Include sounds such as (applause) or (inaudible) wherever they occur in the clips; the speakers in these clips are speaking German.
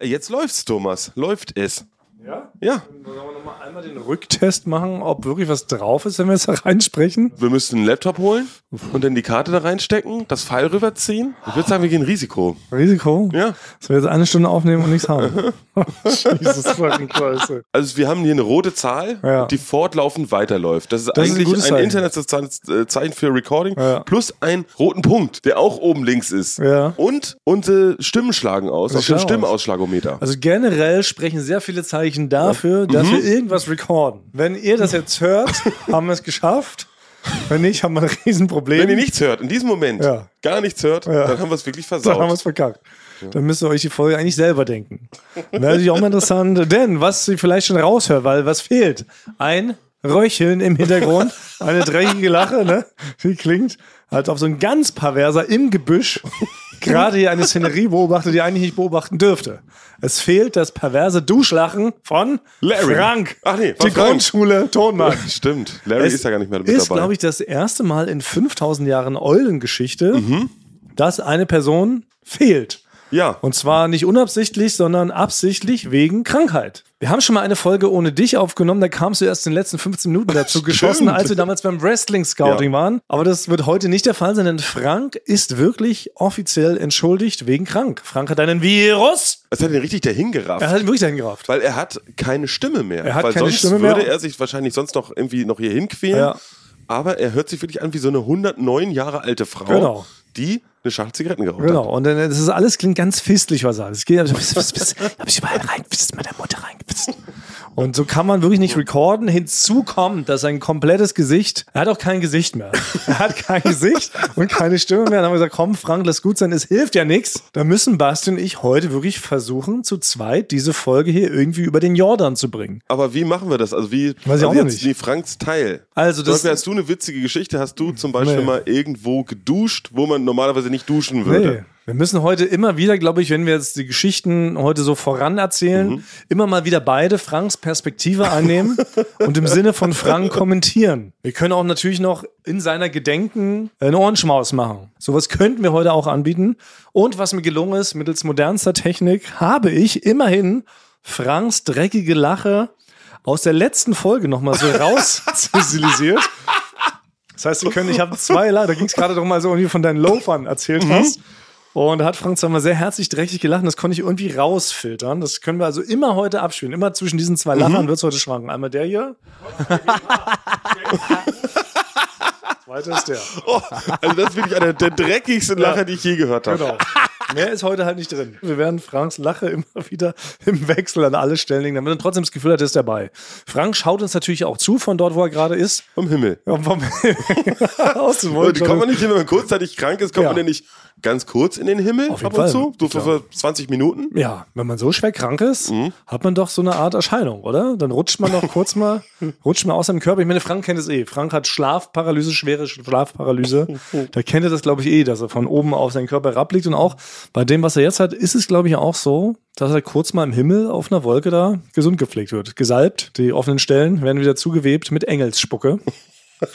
Jetzt läuft's, Thomas. Läuft es. Ja? Ja. Sollen wir nochmal einmal den Rücktest machen, ob wirklich was drauf ist, wenn wir jetzt da reinsprechen? Wir müssten einen Laptop holen und dann die Karte da reinstecken, das Pfeil rüberziehen. Ich würde sagen, wir gehen Risiko. Risiko? Ja. Dass wir jetzt eine Stunde aufnehmen und nichts haben. (laughs) Jesus fucking Christ. Also wir haben hier eine rote Zahl, Ja. die fortlaufend weiterläuft. Das ist Das ist ein eigentlich ein, Zeichen. Internetzeichen für Recording Ja. plus einen roten Punkt, der auch oben links ist. Ja. Und unsere Stimmen schlagen aus Das auf dem. Stimmausschlagometer. Also generell sprechen sehr viele Zeichen dafür, dass wir irgendwas recorden. Wenn ihr das jetzt hört, (laughs) haben wir es geschafft. Wenn nicht, haben wir ein Riesenproblem. Wenn ihr nichts hört, in diesem Moment Ja. gar nichts hört, Ja. dann haben wir es wirklich Dann haben wir versaut. es verkackt. Dann müsst ihr euch die Folge eigentlich selber denken. Wäre natürlich auch mal interessant, denn was ihr vielleicht schon raushört, weil was fehlt? Ein Röcheln im Hintergrund, eine dreckige Lache, ne? Die klingt, als ob so ein ganz perverser im Gebüsch gerade hier eine Szenerie beobachtet, die eigentlich nicht beobachten dürfte. Es fehlt das perverse Duschlachen von Larry. Frank. Ach nee, von die Frank. Grundschule Tonmann. (laughs) Stimmt, Larry Es ist ja gar nicht mehr mit ist, dabei. glaube ich, das erste Mal in 5000 Jahren Eulengeschichte, dass eine Person fehlt. ja. Und zwar nicht unabsichtlich, sondern absichtlich wegen Krankheit. Wir haben schon mal eine Folge ohne dich aufgenommen, da kamst du erst in den letzten 15 Minuten dazu geschossen, als wir damals beim Wrestling Scouting Ja. waren. Aber das wird heute nicht der Fall sein, denn Frank ist wirklich offiziell entschuldigt wegen krank. Frank hat einen Virus. Es hat ihn richtig dahin gerafft. Er hat ihn wirklich dahin gerafft. Weil er hat keine Stimme mehr. Er hat weil keine sonst Stimme mehr. würde er sich wahrscheinlich sonst noch irgendwie noch hier hinquälen. Ja. Aber er hört sich wirklich an wie so eine 109 Jahre alte Frau, Genau. die eine Schachtel Zigaretten geraucht Genau, hat. und dann, das ist alles klingt ganz fistlich, was er sagt. Es geht, (laughs) hab ich überall reingefisst, mit der Mutter reingefisst. Und so kann man wirklich nicht recorden. Hinzu kommt, dass sein komplettes Gesicht, er hat auch kein Gesicht mehr. Er hat kein Gesicht und keine Stimme mehr. Dann haben wir gesagt, komm, Frank, lass gut sein, es hilft ja nichts. Da müssen Basti und ich heute wirklich versuchen, zu zweit diese Folge hier irgendwie über den Jordan zu bringen. Aber wie machen wir das? Also wie Weiß ich also auch noch jetzt nicht. die Franks Teil. Also das, Beispiel hast du eine witzige Geschichte, hast du zum Beispiel Nee. mal irgendwo geduscht, wo man normalerweise nicht duschen Nee. würde. Wir müssen heute immer wieder, glaube ich, wenn wir jetzt die Geschichten heute so voran erzählen, Mhm. immer mal wieder beide Franks Perspektive einnehmen (laughs) und im Sinne von Frank kommentieren. Wir können auch natürlich noch in seiner Gedenken einen Ohrenschmaus machen. Sowas könnten wir heute auch anbieten. Und was mir gelungen ist, mittels modernster Technik, habe ich immerhin Franks dreckige Lache aus der letzten Folge nochmal so (laughs) rauszisselisiert. Das heißt, wir können, ich habe zwei, da ging es gerade darum, also irgendwie von deinen Loafern erzählt hast. Und da hat Frank zwar mal sehr herzlich dreckig gelacht, das konnte ich irgendwie rausfiltern. Das können wir also immer heute abspielen. Immer zwischen diesen zwei Lachern wird es heute schwanken. Einmal der hier. (laughs) Zweiter ist der. Oh, also das ist wirklich einer der dreckigsten Lacher, die ich je gehört habe. Genau. Mehr ist heute halt nicht drin. Wir werden Franks Lache immer wieder im Wechsel an alle Stellen legen, damit man trotzdem das Gefühl hat, er ist dabei. Frank schaut uns natürlich auch zu von dort, wo er gerade ist. Vom Himmel. Ja, vom (laughs) aus dem Und die kommt man nicht hin, wenn man kurzzeitig krank ist, kommt Ja. man ja nicht ganz kurz in den Himmel Auf jeden ab und Fall. zu, so für, für 20 Minuten. Ja, wenn man so schwer krank ist, Mhm. hat man doch so eine Art Erscheinung, oder? Dann rutscht man doch (laughs) kurz mal, rutscht mal aus seinem Körper. Ich meine, Frank kennt es eh. Frank hat Schlafparalyse, schwere Schlafparalyse. Da kennt er das, glaube ich, eh, dass er von oben auf seinen Körper herabliegt. Und auch bei dem, was er jetzt hat, ist es, glaube ich, auch so, dass er kurz mal im Himmel auf einer Wolke da gesund gepflegt wird. Gesalbt, die offenen Stellen werden wieder zugewebt mit Engelsspucke.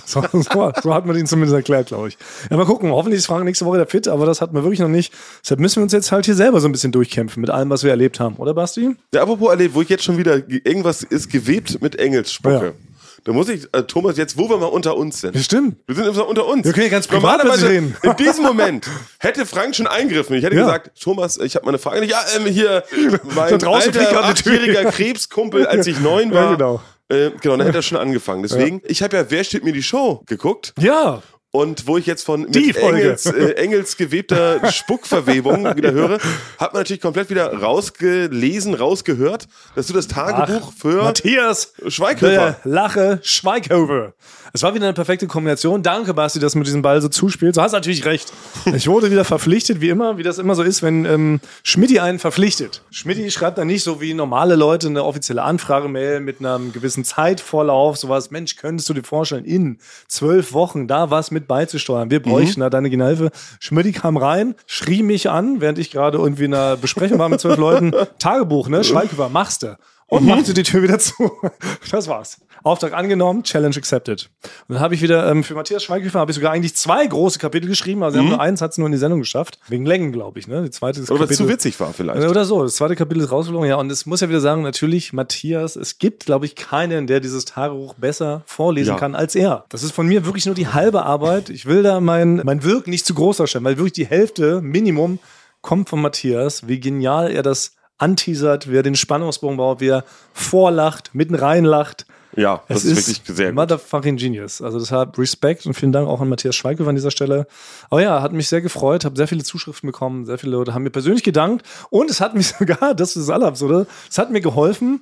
So, so, so hat man ihn zumindest erklärt, glaube ich. Ja, mal gucken. Hoffentlich ist Frank nächste Woche der fit, aber das hatten wir wirklich noch nicht. Deshalb müssen wir uns jetzt halt hier selber so ein bisschen durchkämpfen mit allem, was wir erlebt haben, oder Basti? Ja, apropos erlebt, wo ich jetzt schon wieder, irgendwas ist gewebt mit Engelsspucke. Ja. Da muss ich, äh, Thomas, jetzt, wo wir mal unter uns sind. Ja, stimmt. Wir sind immer unter uns. Wir können ja ganz privat Normalerweise, reden. in diesem Moment hätte Frank schon eingegriffen. Ich hätte Ja. gesagt, Thomas, ich habe mal eine Frage. Ja, ähm, hier, mein alter, achtjähriger Krebskumpel, als ich neun Ja, war. genau. Äh, genau, dann hätte (laughs) er schon angefangen. Deswegen, ich habe ja Wer steht mir die Show geguckt. Ja. Und wo ich jetzt von Die mit Folge. Engels, äh, Engels gewebter Spuckverwebung (laughs) wieder höre, hat man natürlich komplett wieder rausgelesen, rausgehört, dass du das Tagebuch für Matthias Schweighöfer. äh, Lache Schweighöfer. Es war wieder eine perfekte Kombination. Danke, Basti, dass du mit diesem Ball so zuspielst. Du hast natürlich recht. Ich wurde wieder verpflichtet, wie immer, wie das immer so ist, wenn ähm, Schmidti einen verpflichtet. Schmidti schreibt dann nicht so wie normale Leute eine offizielle Anfragemail mit einem gewissen Zeitvorlauf, sowas, Mensch, könntest du dir vorstellen, in zwölf Wochen da was mit beizusteuern? Wir bräuchten da deine Hilfe. Schmidti kam rein, schrie mich an, während ich gerade irgendwie in einer Besprechung war mit zwölf Leuten. (laughs) Tagebuch, ne? Schweighöfer, machst du. Und machte die Tür wieder zu. (laughs) Das war's. Auftrag angenommen, Challenge accepted. Und dann habe ich wieder ähm, für Matthias Schweighöfer habe ich sogar eigentlich zwei große Kapitel geschrieben, also mhm. nur eins hat es nur in die Sendung geschafft. Wegen Längen, glaube ich. Ne? Die zweite ist Oder es zu witzig war vielleicht. Oder so. Das zweite Kapitel ist rausgeflogen. Ja, und es muss ja wieder sagen, natürlich, Matthias, es gibt, glaube ich, keinen, der dieses Tagebuch besser vorlesen ja. kann als er. Das ist von mir wirklich nur die halbe Arbeit. Ich will da mein, mein Wirk nicht zu groß darstellen, weil wirklich die Hälfte Minimum kommt von Matthias. Wie genial er das anteasert, wie er den Spannungsbogen baut, wie er vorlacht, mitten reinlacht. Ja, das ist, ist, wirklich sehr gut. Motherfucking Genius. Also deshalb Respekt und vielen Dank auch an Matthias Schweighöfer an dieser Stelle. Aber ja, hat mich sehr gefreut, habe sehr viele Zuschriften bekommen, sehr viele Leute haben mir persönlich gedankt und es hat mich (laughs) sogar, das ist das Allerabsurde, es hat mir geholfen,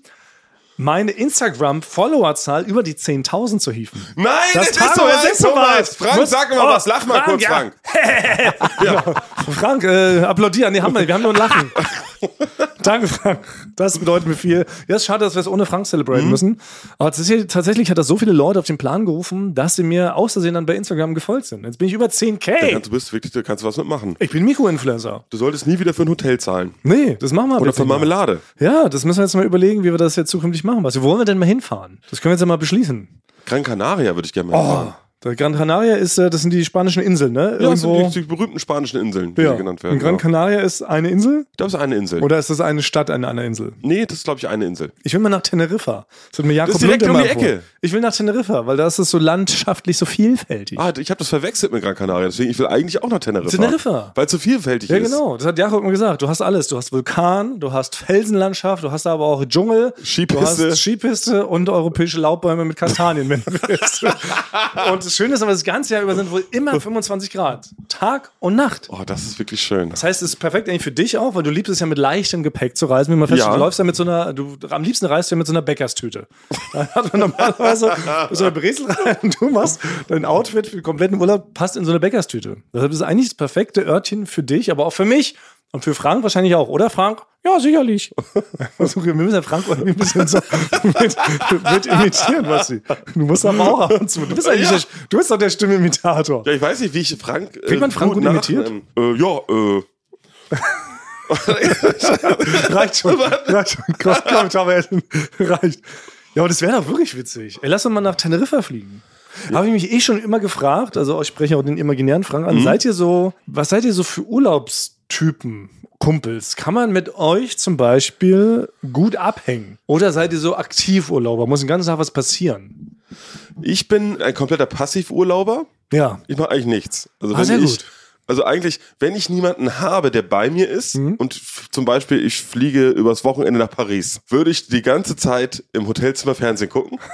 meine Instagram-Followerzahl über die 10.000 zu hieven. Nein, das, das ist so, es ist soweit. Frank, sag mal oh, was, lach mal Frank, kurz, ja. Frank. (laughs) ja. Frank, äh, applaudieren, nee, haben wir, wir haben nur ein Lachen. (laughs) (laughs) Danke, Frank. Das bedeutet mir viel. Ja, ist schade, dass wir es ohne Frank celebraten mhm. müssen. Aber tatsächlich hat das so viele Leute auf den Plan gerufen, dass sie mir außersehen dann bei Instagram gefolgt sind. Jetzt bin ich über 10k. Ja, du bist wirklich, da kannst du was mitmachen. Ich bin Mikroinfluencer. Du solltest nie wieder für ein Hotel zahlen. Nee, das machen wir Oder für Marmelade. Ja, das müssen wir jetzt mal überlegen, wie wir das jetzt zukünftig machen. Was, wo wollen wir denn mal hinfahren? Das können wir jetzt ja mal beschließen. Gran Canaria würde ich gerne mal oh. fahren. Der Gran Canaria ist, äh, das sind die spanischen Inseln, ne? Ja, das sind die, die, berühmten spanischen Inseln, die ja. genannt werden. Und Gran Canaria ist eine Insel? Ich glaube, es ist eine Insel. Oder ist das eine Stadt an einer Insel? Nee, das ist, glaube ich, eine Insel. Ich will mal nach Teneriffa. Das, hat mir Jakob das ist direkt um die Ecke. Vor. Ich will nach Teneriffa, weil da ist es so landschaftlich so vielfältig. Ah, ich habe das verwechselt mit Gran Canaria, deswegen ich will eigentlich auch nach Teneriffa. Teneriffa. Weil es so vielfältig ja, ist. Ja, genau. Das hat Jakob mir gesagt. Du hast alles. Du hast Vulkan, du hast Felsenlandschaft, du hast aber auch Dschungel, Skipiste. du hast Skipiste und europäische Laubbäume mit Kastanien, wenn du willst. (laughs) und das Schöne ist aber, das ganze Jahr über sind wohl immer 25 Grad. Tag und Nacht. Oh, das ist wirklich schön. Das heißt, es ist perfekt eigentlich für dich auch, weil du liebst es ja mit leichtem Gepäck zu reisen. Wie man feststellt, ja. du läufst ja mit so einer, du am liebsten reist du ja mit so einer Bäckerstüte. Da hat man normalerweise (laughs) so eine Bresel rein und du machst dein Outfit für den kompletten Urlaub passt in so eine Bäckerstüte. Deshalb ist es eigentlich das perfekte Örtchen für dich, aber auch für mich. Und für Frank wahrscheinlich auch, oder Frank? Ja, sicherlich. (laughs) wir müssen ja Frank ein bisschen so mit, mit imitieren, was sie. Du musst aber auch ab und zu. Du bist eigentlich ja. der, du bist doch der Stimmimitator. Ja, ich weiß nicht, wie ich Frank. Kriegt man Frank gut, gut imitiert? Äh, ja, äh. (laughs) reicht schon. reicht schon. Kommentar reicht. Ja, aber das wäre doch wirklich witzig. Ey, lass uns mal nach Teneriffa fliegen. Ja. Habe ich mich eh schon immer gefragt, also ich spreche auch den imaginären Frank an, mhm. seid ihr so, was seid ihr so für Urlaubs Typen, Kumpels, kann man mit euch zum Beispiel gut abhängen? Oder seid ihr so Aktivurlauber? Muss den ganzen Tag was passieren? Ich bin ein kompletter Passivurlauber. Ja. Ich mache eigentlich nichts. Also ah, sehr ich, gut. Also eigentlich, wenn ich niemanden habe, der bei mir ist mhm. und zum Beispiel ich fliege übers Wochenende nach Paris, würde ich die ganze Zeit im Hotelzimmer Fernsehen gucken. (laughs)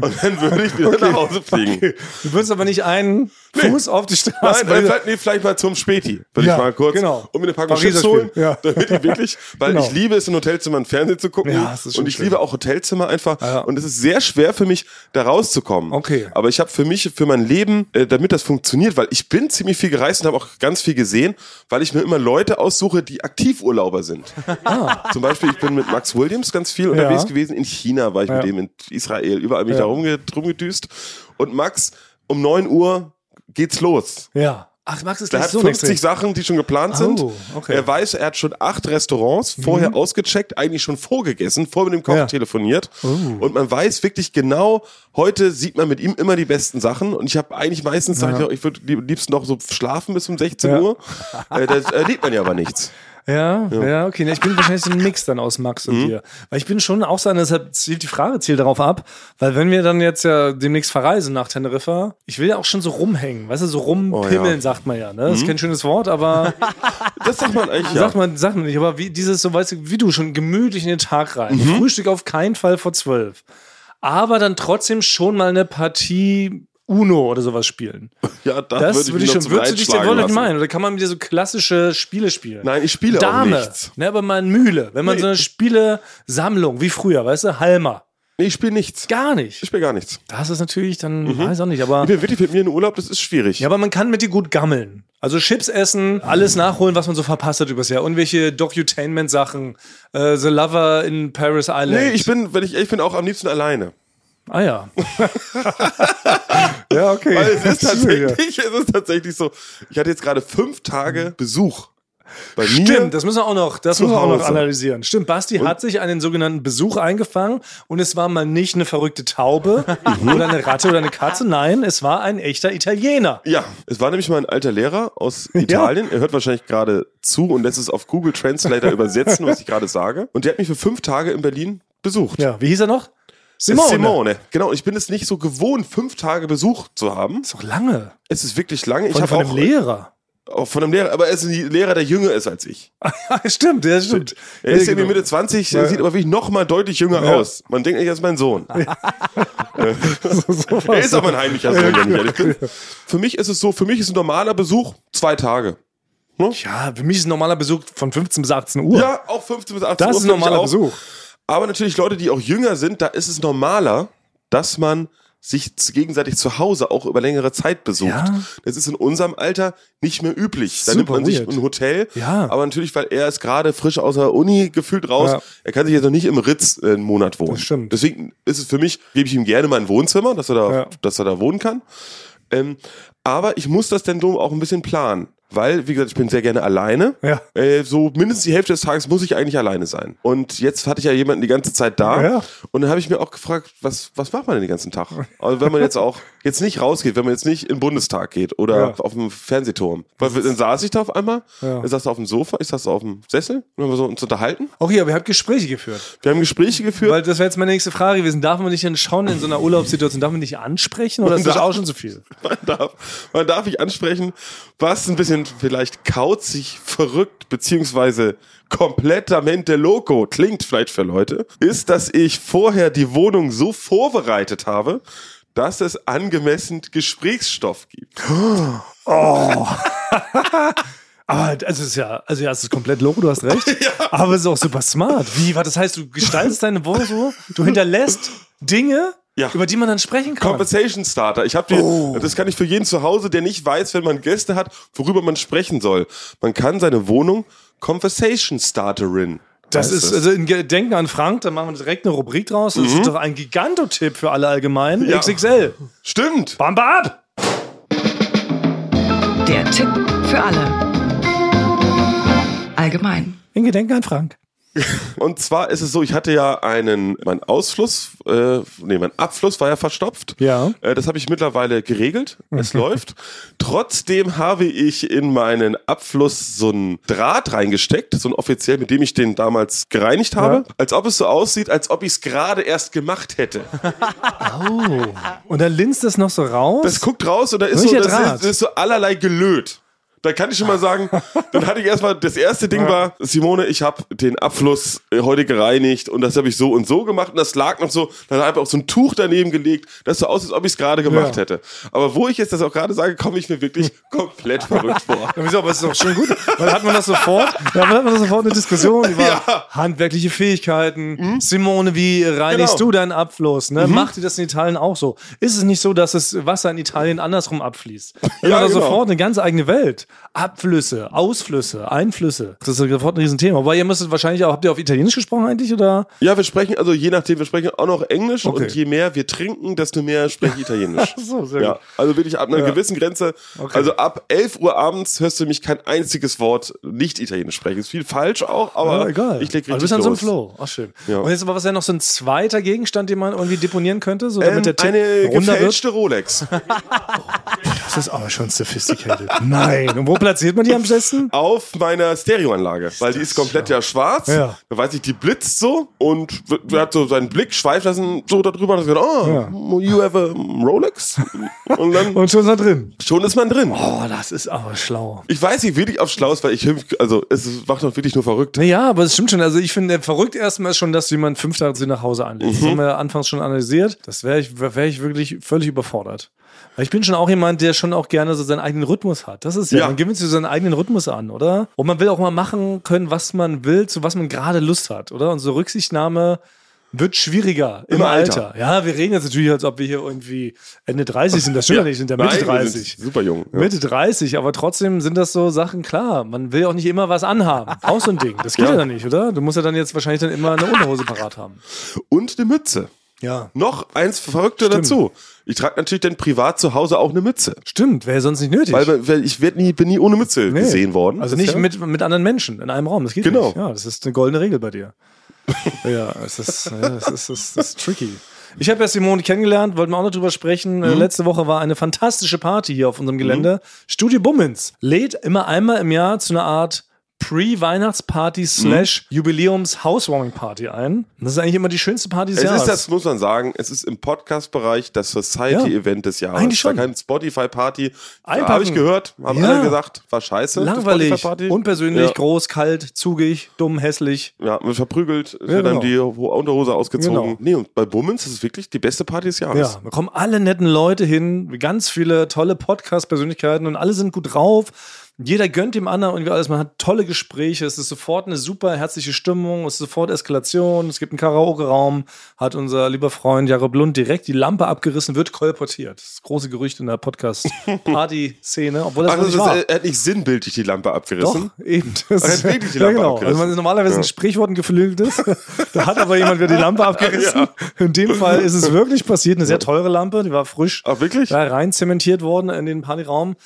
Und dann würde ich wieder okay. nach Hause fliegen. Okay. Du würdest aber nicht einen nee. Fuß auf die Straße. Nein, vielleicht, nee, vielleicht mal zum Späti. Würde ja, ich mal kurz genau. um mir eine Packung Chips holen. Ja. Damit ich wirklich, weil genau. ich liebe es, in Hotelzimmern Fernsehen zu gucken. Ja, das ist und ich schön. liebe auch Hotelzimmer einfach. Ja. Und es ist sehr schwer für mich, da rauszukommen. Okay. Aber ich habe für mich, für mein Leben, äh, damit das funktioniert, weil ich bin ziemlich viel gereist und habe auch ganz viel gesehen, weil ich mir immer Leute aussuche, die Aktivurlauber sind. (laughs) ah. Zum Beispiel, ich bin mit Max Williams ganz viel unterwegs gewesen. In China war ich mit dem, in Israel, überall bin ich da rumgedüst. Und Max, um 9 Uhr geht's los. Ja. Ach, Max ist Der hat so 50 extrem. Sachen, die schon geplant sind. Oh, okay. Er weiß, er hat schon acht Restaurants vorher mhm. ausgecheckt, eigentlich schon vorgegessen, vor mit dem Koch ja. telefoniert. Oh. Und man weiß wirklich genau, heute sieht man mit ihm immer die besten Sachen. Und ich habe eigentlich meistens, ja. ich, ich würde liebsten noch so schlafen bis um 16 ja. Uhr. Äh, da erlebt man ja aber nichts. Ja, ja, ja, okay. Ich bin wahrscheinlich so ein Mix dann aus Max und mhm. dir. Weil ich bin schon auch so, deshalb zielt die Frage zielt darauf ab, weil wenn wir dann jetzt ja demnächst verreisen nach Teneriffa, ich will ja auch schon so rumhängen, weißt du, so rumpimmeln, oh, ja. sagt man ja, ne? Das mhm. ist kein schönes Wort, aber. (laughs) das sagt man eigentlich, ja. Sagt man, sagt man nicht, aber wie dieses, so weißt du, wie du schon gemütlich in den Tag rein. Mhm. Frühstück auf keinen Fall vor zwölf. Aber dann trotzdem schon mal eine Partie Uno oder sowas spielen. (laughs) Ja, das, das würde ich, würd ich schon. Würdest du dich denn wohl nicht meinen? Oder kann man mit dir so klassische Spiele spielen? Nein, ich spiele Dame, auch nichts. Ne, aber mal Mühle. Wenn man nee. so eine Spielesammlung, wie früher, weißt du, Halmer. Nee, ich spiele nichts. Gar nicht. Ich spiele gar nichts. Das ist natürlich dann, mhm. weiß auch nicht, aber. Ich bin wirklich mit mir in Urlaub, das ist schwierig. Ja, aber man kann mit dir gut gammeln. Also Chips essen, alles nachholen, was man so verpasst hat übers Jahr. Irgendwelche Docutainment-Sachen. Äh, The Lover in Paris Island. Nee, ich bin, wenn ich ehrlich bin, auch am liebsten alleine. Ah ja. (laughs) (laughs) ja, okay. Weil es ist, (laughs) tatsächlich, es ist tatsächlich so, ich hatte jetzt gerade fünf Tage Besuch. Bei Stimmt, mir, das müssen wir auch noch, das müssen wir auch noch analysieren. Stimmt, Basti hat sich einen sogenannten Besuch eingefangen und es war mal nicht eine verrückte Taube (laughs) Mhm. oder eine Ratte oder eine Katze. Nein, es war ein echter Italiener. ja, es war nämlich mein alter Lehrer aus (laughs) Italien. Er hört wahrscheinlich gerade zu und lässt es auf Google Translator übersetzen, was ich gerade sage. Und der hat mich für fünf Tage in Berlin besucht. Ja, wie hieß er noch? Simone. Simone. Genau, ich bin es nicht so gewohnt, fünf Tage Besuch zu haben. Ist doch lange. Es ist wirklich lange. Ich Von, habe von einem auch, Lehrer. auch von einem Lehrer, aber er ist ein Lehrer, der jünger ist als ich. (laughs) stimmt, ja, stimmt. Er ist Ja, irgendwie genau. Mitte 20, sieht aber wirklich noch mal deutlich jünger Ja. aus. Man denkt nicht, er ist mein Sohn. (laughs) So Er war's. ist aber ein heimlicher Sohn, wenn ich ehrlich bin. Für mich ist es so, für mich ist ein normaler Besuch zwei Tage. Ja, für mich ist ein normaler Besuch von 15 bis 18 Uhr. Ja, auch 15 bis 18 das Uhr ist ein ich normaler. Besuch. Aber natürlich Leute, die auch jünger sind, da ist es normaler, dass man sich gegenseitig zu Hause auch über längere Zeit besucht. Ja. Das ist in unserem Alter nicht mehr üblich. Da Super nimmt man sich weird. ein Hotel. Ja. Aber natürlich, weil er ist gerade frisch aus der Uni gefühlt raus. Ja. Er kann sich jetzt noch nicht im Ritz äh, einen Monat wohnen. Das stimmt. Deswegen ist es für mich, gebe ich ihm gerne mein Wohnzimmer, dass er da, Ja. dass er da wohnen kann. Ähm, aber ich muss das denn auch ein bisschen planen. Weil, wie gesagt, ich bin sehr gerne alleine. Ja. Äh, so mindestens die Hälfte des Tages muss ich eigentlich alleine sein. Und jetzt hatte ich ja jemanden die ganze Zeit da. Ja. Und dann habe ich mir auch gefragt, was, was macht man denn den ganzen Tag? (laughs) Also wenn man jetzt auch jetzt nicht rausgeht, wenn man jetzt nicht in den Bundestag geht oder Ja. auf dem Fernsehturm. Weil wir- dann saß ich da auf einmal, Ja. dann saß er auf dem Sofa, ich saß auf dem Sessel und haben wir so uns unterhalten. Auch hier, aber ihr habt Gespräche geführt. Wir haben Gespräche geführt. Weil das wäre jetzt meine nächste Frage gewesen. Darf man dich denn schon in so einer Urlaubssituation, darf man dich ansprechen oder Man ist das darf- auch schon zu viel? (laughs) man darf, man darf ich ansprechen, was ein bisschen vielleicht kauzig, verrückt, beziehungsweise komplettamente loco klingt vielleicht für Leute, ist, dass ich vorher die Wohnung so vorbereitet habe, dass es angemessen Gesprächsstoff gibt. (laughs) Aber es ist ja, also ja, es ist komplett loco, du hast recht. (laughs) Aber es ist auch super smart. Wie, was das heißt, du gestaltest deine Wohnung so, du hinterlässt Dinge, Ja. über die man dann sprechen kann. Conversation Starter. Ich habe Oh. das kann ich für jeden zu Hause, der nicht weiß, wenn man Gäste hat, worüber man sprechen soll. Man kann seine Wohnung Conversation Starterin. Das ist, also in Gedenken an Frank, da machen wir direkt eine Rubrik draus. Das ist doch ein Gigantotipp für alle allgemein. Ja. XXL. Stimmt. Bamba ab! Der Tipp für alle. Allgemein. In Gedenken an Frank. Und zwar ist es so, ich hatte ja einen, mein Ausfluss, äh, nee, mein Abfluss war ja verstopft. Ja. Äh, das habe ich mittlerweile geregelt. Es (laughs) läuft. Trotzdem habe ich in meinen Abfluss so einen Draht reingesteckt, so ein offiziell, mit dem ich den damals gereinigt habe. Ja. Als ob es so aussieht, als ob ich es gerade erst gemacht hätte. (laughs) Und dann linst es noch so raus. Das guckt raus und da ist, so, das ist, das ist so allerlei gelöt. Da kann ich schon mal sagen, dann hatte ich erstmal, das erste Ding war, Simone, ich habe den Abfluss äh, heute gereinigt und das habe ich so und so gemacht und das lag noch so, dann habe ich auch so ein Tuch daneben gelegt, das so aus, als ob ich es gerade gemacht Ja. hätte. Aber wo ich jetzt das auch gerade sage, komme ich mir wirklich (laughs) komplett verrückt vor. Ja, wieso, aber es ist doch schon gut. Weil hat man das sofort, dann hat man das sofort eine Diskussion über Ja. Mhm. handwerkliche Fähigkeiten. Simone, wie reinigst Genau. du deinen Abfluss? Ne? Macht ihr das in Italien auch so? Ist es nicht so, dass das Wasser in Italien andersrum abfließt? (laughs) Dann Ja, hat genau. sofort eine ganz eigene Welt. Abflüsse, Ausflüsse, Einflüsse. Das ist sofort ein Riesenthema. Aber ihr müsstet wahrscheinlich auch, habt ihr auf Italienisch gesprochen eigentlich? Oder? Ja, wir sprechen, also je nachdem, wir sprechen auch noch Englisch Okay. und je mehr wir trinken, desto mehr spreche ich Italienisch. (laughs) so, sehr ja, gut. also wirklich ab einer Ja. gewissen Grenze, Okay. also ab 11 Uhr abends hörst du mich kein einziges Wort nicht Italienisch sprechen. Ist viel falsch auch, aber Ja, egal. ich leg richtig Aber du bist dann so im. Flow. Ach, schön. Ja. Und jetzt aber was wäre noch so ein zweiter Gegenstand, den man irgendwie deponieren könnte, so Ähm, damit der Tipp eine runder wird? gefälschte Rolex. (laughs) Das ist aber schon sophisticated. Nein. Und wo platziert man die am besten? (laughs) auf meiner Stereoanlage, weil die ist komplett ja schwarz. Ja. Da weiß ich, die blitzt so und hat so seinen Blick schweift lassen so darüber und hat gesagt, oh, you have a Rolex? Und dann (laughs) Und schon ist er drin. schon ist man drin. Oh, das ist aber schlau. Ich weiß nicht wirklich auf Schlau ist, weil ich also es macht doch wirklich nur verrückt. Naja, aber es stimmt schon. Also ich finde, verrückt erstmal ist schon, dass jemand fünf Tage nach Hause anlegt. Das haben wir ja anfangs schon analysiert. Das wäre ich, wäre ich wirklich völlig überfordert. Ich bin schon auch jemand, der schon auch gerne so seinen eigenen Rhythmus hat. Das ist ja, Ja. man gewinnt sich so seinen eigenen Rhythmus an, oder? Und man will auch mal machen können, was man will, zu was man gerade Lust hat, oder? Und so Rücksichtnahme wird schwieriger im, Im Alter. Alter. Ja, wir reden jetzt natürlich, als ob wir hier irgendwie Ende 30 sind. Das stimmt ja, nicht, sind ja Mitte Nein, wir 30. sind Super jung. Ja. Mitte 30, aber trotzdem sind das so Sachen, klar, man will auch nicht immer was anhaben. Auch so ein Ding. Das geht ja. Ja. dann nicht, oder? Du musst ja dann jetzt wahrscheinlich dann immer eine Unterhose parat haben. Und eine Mütze. Ja. Noch eins Verrückte Stimmt. dazu. Ich trage natürlich dann privat zu Hause auch eine Mütze. Stimmt, wäre sonst nicht nötig. Weil, weil ich werd nie, bin nie ohne Mütze Nee. gesehen worden. Also nicht mit, mit anderen Menschen in einem Raum. Das geht Genau. nicht. Ja, das ist eine goldene Regel bei dir. (laughs) ja, es ist, ja, es ist, es ist, tricky. Ich habe ja Simone kennengelernt, wollten wir auch noch drüber sprechen. Mhm. Äh, Letzte Woche war eine fantastische Party hier auf unserem Gelände. Studio Bummens lädt immer einmal im Jahr zu einer Art Pre-Weihnachtsparty Mhm. slash Jubiläums-Housewarming-Party ein. Das ist eigentlich immer die schönste Party des Es Jahres. ist, das muss man sagen, es ist im Podcast-Bereich das Society-Event des Jahres. Eigentlich schon. Da kein Spotify-Party. Habe ich gehört, haben Ja. alle gesagt, war scheiße. die Langweilig, unpersönlich, Ja. groß, kalt, zugig, dumm, hässlich. Ja, man verprügelt, Ja, wird dann genau. die Ho- Unterhose ausgezogen. Genau. Nee, und bei Bummens ist es wirklich die beste Party des Jahres. Ja, da kommen alle netten Leute hin, ganz viele tolle Podcast-Persönlichkeiten und alle sind gut drauf. Jeder gönnt dem anderen irgendwie alles. Man hat tolle Gespräche. Es ist sofort eine super herzliche Stimmung. Es ist sofort Eskalation. Es gibt einen Karaoke-Raum. Hat unser lieber Freund Jarob Lund direkt die Lampe abgerissen, wird kolportiert. Das große Gerücht in der Podcast-Party-Szene, obwohl das das nicht ist, war. er hat nicht sinnbildlich die Lampe abgerissen. Doch, eben. Das Er hat wirklich die (laughs) ja, Lampe genau. abgerissen. Also man ist normalerweise ein Ja. Sprichwort ein geflügeltes. (laughs) da hat aber jemand wieder die Lampe abgerissen. (laughs) In dem Fall ist es wirklich passiert. Eine sehr teure Lampe, die war frisch Ach, wirklich? da rein zementiert worden in den Partyraum.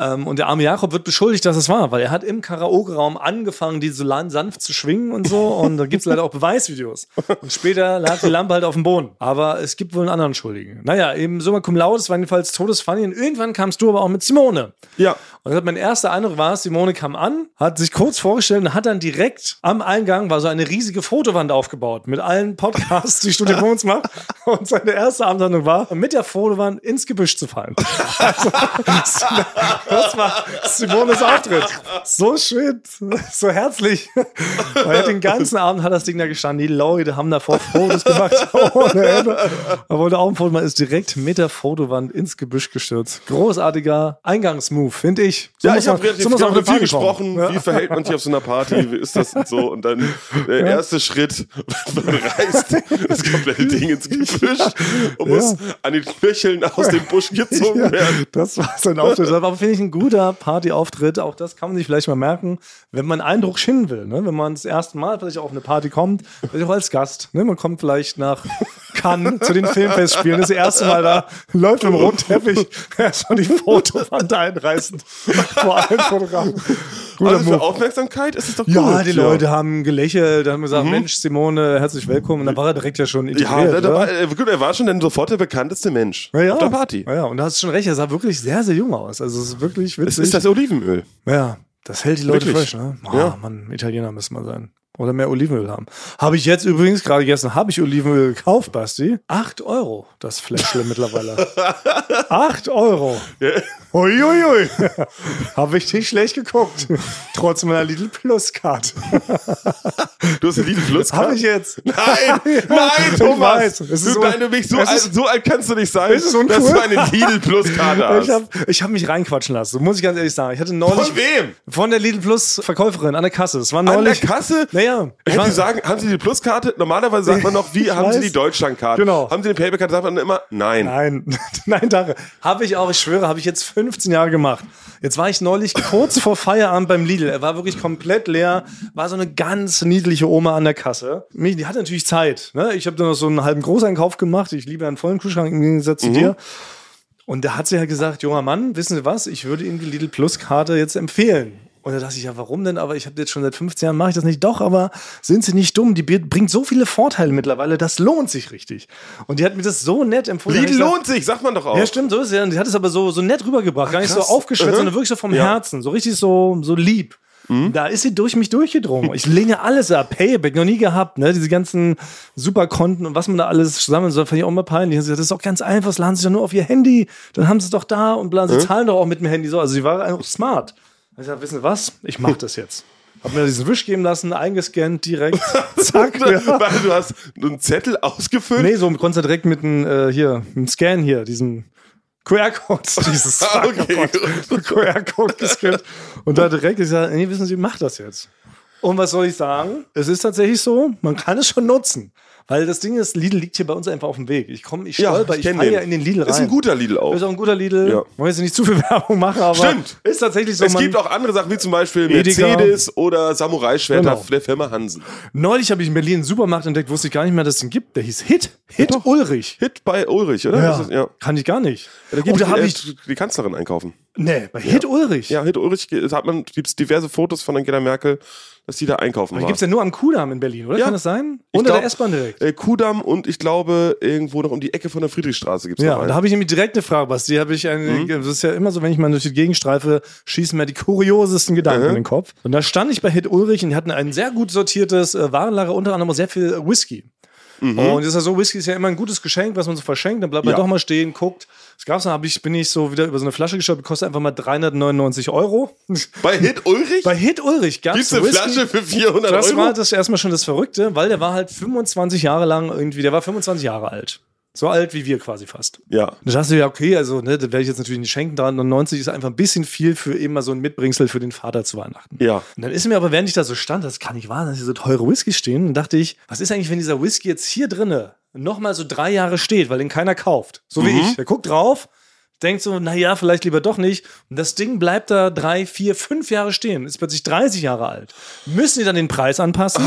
Ähm, und der arme Jakob wird beschuldigt, dass es war, weil er hat im Karaoke-Raum angefangen, die so sanft zu schwingen und so. Und da gibt's leider auch Beweisvideos. Und später lag die Lampe halt auf dem Boden. Aber es gibt wohl einen anderen Schuldigen. Naja, eben summa cum laude, es war jedenfalls todesfunny. Und irgendwann kamst du aber auch mit Simone. Ja. Und mein erster Eindruck war, Simone kam an, hat sich kurz vorgestellt und hat dann direkt am Eingang war so eine riesige Fotowand aufgebaut mit allen Podcasts, die Studio Bones macht. Und seine erste Abendhandlung war, mit der Fotowand ins Gebüsch zu fallen. (laughs) Also, das war Simones Auftritt. So schön, so herzlich. Weil er den ganzen Abend hat das Ding da gestanden. Die Leute haben davor Fotos gemacht. (laughs) Ohne Ende. Wollte auch ein Foto machen, ist direkt mit der Fotowand ins Gebüsch gestürzt. Großartiger Eingangsmove, finde ich. So Ja, ich habe relativ so muss viel gesprochen. Ja. Wie verhält man sich auf so einer Party? Wie ist das und so? Und dann der erste Schritt, man reißt das komplette Ding ins Gebüsch und muss an den Knöcheln aus dem Busch gezogen Ja, werden. das war sein Auftritt. Das war, finde ich, ein guter Partyauftritt. Auch das kann man sich vielleicht mal merken, wenn man Eindruck schinden will. Ne? Wenn man das erste Mal vielleicht auf eine Party kommt, vielleicht auch als Gast. Ne? Man kommt vielleicht nach Cannes zu den Filmfestspielen, das erste Mal da, läuft im Rundteppich, erstmal (laughs) die Fotowand einreißen vor allen Fotografen. Guter Also für. Aufmerksamkeit ist es doch gut. Ja, die Leute haben gelächelt, haben Mhm. gesagt, Mensch, Simone, herzlich willkommen. Und dann war er direkt ja schon Ja, integriert. da oder? war, äh, gut, er war schon dann sofort der bekannteste Mensch Ja, ja. auf der Party. Ja, ja, und da hast du schon recht, er sah wirklich sehr, sehr jung aus. Also es wirklich Es witzig. ist das Olivenöl. ja, das hält die Leute Wirklich? frisch, ne? Oh, Ja. Mann, Italiener müssen wir sein. Oder mehr Olivenöl haben. Habe ich jetzt übrigens gerade gestern, habe ich Olivenöl gekauft, Basti. Acht Euro, das Fläschle (laughs) mittlerweile. Acht Euro. Uiuiui. (laughs) habe ich nicht schlecht geguckt. Trotz meiner Lidl Plus Card. (laughs) Du hast einen Lidl Plus Habe ich jetzt. Nein, nein, Thomas. weiß, es ist du, mich so, alt, so alt kannst du nicht sein, ist uncool. dass du eine Lidl Plus Karte hast. Ich habe hab mich reinquatschen lassen, muss ich ganz ehrlich sagen. Ich hatte neulich Von wem? von der Lidl Plus Verkäuferin an der Kasse. Es war An der neulich. Kasse? Naja, ich sie sagen, haben Sie die Pluskarte? Normalerweise sagt man noch, wie haben Sie weiß. die Deutschlandkarte? Genau. Haben Sie eine Paperkarte? Sagt man immer, nein. Nein, (laughs) nein, danke. Habe ich auch, ich schwöre, habe ich jetzt 15 Jahre gemacht. Jetzt war ich neulich kurz vor Feierabend beim Lidl. Er war wirklich komplett leer. War so eine ganz niedliche Oma an der Kasse. Mich- Die hatte natürlich Zeit. Ne? Ich habe dann noch so einen halben Großeinkauf gemacht. Ich liebe einen vollen Kühlschrank im Gegensatz zu dir. Und da hat sie ja gesagt, junger Mann, wissen Sie was? Ich würde Ihnen die Lidl Plus Karte jetzt empfehlen. Und da dachte ich, ja, warum denn? Aber ich habe jetzt schon seit 15 Jahren, mache ich das nicht. Doch, aber sind Sie nicht dumm? Die bringt so viele Vorteile mittlerweile, das lohnt sich richtig. Und die hat mir das so nett empfohlen. Ich lohnt sich, sagt man doch auch. ja, stimmt, so ist ja. Und die hat es aber so, so nett rübergebracht. Gar nicht so aufgeschwätzt, Mhm. sondern wirklich so vom Ja. Herzen. So richtig so, so lieb. Da ist sie durch mich durchgedrungen. Ich lehne alles ab. Payback, noch nie gehabt, ne? Diese ganzen Superkonten und was man da alles zusammen soll, fand ich auch immer peinlich. Sie hat, Das ist doch ganz einfach, das laden sie doch nur auf ihr Handy, dann haben sie es doch da und bla, sie zahlen doch auch mit dem Handy so. Also sie war einfach smart. Ich sag, wissen Sie was? Ich mach das jetzt. Hab mir diesen Wisch geben lassen, eingescannt, direkt. (laughs) Zack. ja. (laughs) Weil du hast einen Zettel ausgefüllt. Nee, so konntest du direkt mit einem äh, hier, mit dem Scan hier, diesen QR-Code, (laughs) dieses Okay. QR-Code gescannt und da direkt gesagt, nee, wissen Sie, mach das jetzt. Und was soll ich sagen? Es ist tatsächlich so, man kann es schon nutzen. Weil das Ding ist, Lidl liegt hier bei uns einfach auf dem Weg. Ich komme, ich stolper, ich, kenn fahre ja in den Lidl rein. Ist ein guter Lidl auch. Ist auch ein guter Lidl. Ja. Wollen jetzt nicht zu viel (laughs) Werbung machen, aber Stimmt. ist tatsächlich so. Es gibt auch andere Sachen, wie zum Beispiel Edeka. Mercedes oder Samurai-Schwerter Genau. der Firma Hansen. Neulich habe ich in Berlin einen Supermarkt entdeckt, wusste ich gar nicht mehr, dass es den gibt. Der hieß Hit. Hit doch. Ulrich. Hit bei Ulrich, oder? Ja. Das- ja. Kann ich gar nicht. Da oh, gibt da habe die, ich. die Kanzlerin einkaufen. Nee, bei Hit Ulrich. Ja, Hit Ulrich ge- hat man gibt's diverse Fotos von Angela Merkel, dass die da einkaufen Die war. gibt's ja nur am Kudamm in Berlin, oder? Ja. Kann das sein? Ich Unter glaub, der S-Bahn direkt. Äh, Kudamm und ich glaube irgendwo noch um die Ecke von der Friedrichstraße gibt's Ja, noch und da habe ich nämlich direkt eine Frage, Basti. Habe ich eine, Mhm. Das ist ja immer so, wenn ich mal durch die Gegend streife, schießen mir die kuriosesten Gedanken in den Kopf. Und da stand ich bei Hit Ulrich und die hatten ein sehr gut sortiertes äh, Warenlager, unter anderem sehr viel äh, Whisky. Und das ist ja so, Whisky ist ja immer ein gutes Geschenk, was man so verschenkt. Dann bleibt man Mhm. Ja. doch mal stehen, guckt. Das gab's dann, hab ich, bin ich so wieder über so eine Flasche gestolpert, kostet einfach mal 399 Euro. Bei Hit Ulrich Bei Hit Ulrich gab's gibt's eine Whisky. Flasche für 400 Das Euro. war das erstmal schon das Verrückte, weil der war halt 25 Jahre lang irgendwie, der war 25 Jahre alt. So alt wie wir quasi fast. ja. Da dachte ich, ja, okay, also, ne, das werde ich jetzt natürlich nicht schenken. 390 ist einfach ein bisschen viel für eben mal so ein Mitbringsel für den Vater zu Weihnachten. Ja. Und dann ist mir aber, während ich da so stand, das kann nicht wahr dass hier so teure Whisky stehen, dann dachte ich, was ist eigentlich, wenn dieser Whisky jetzt hier drinne nochmal so drei Jahre steht, weil den keiner kauft? So wie ich. Der guckt drauf, denkt so, naja, vielleicht lieber doch nicht. Und das Ding bleibt da drei, vier, fünf Jahre stehen, ist plötzlich 30 Jahre alt. Müssen die dann den Preis anpassen?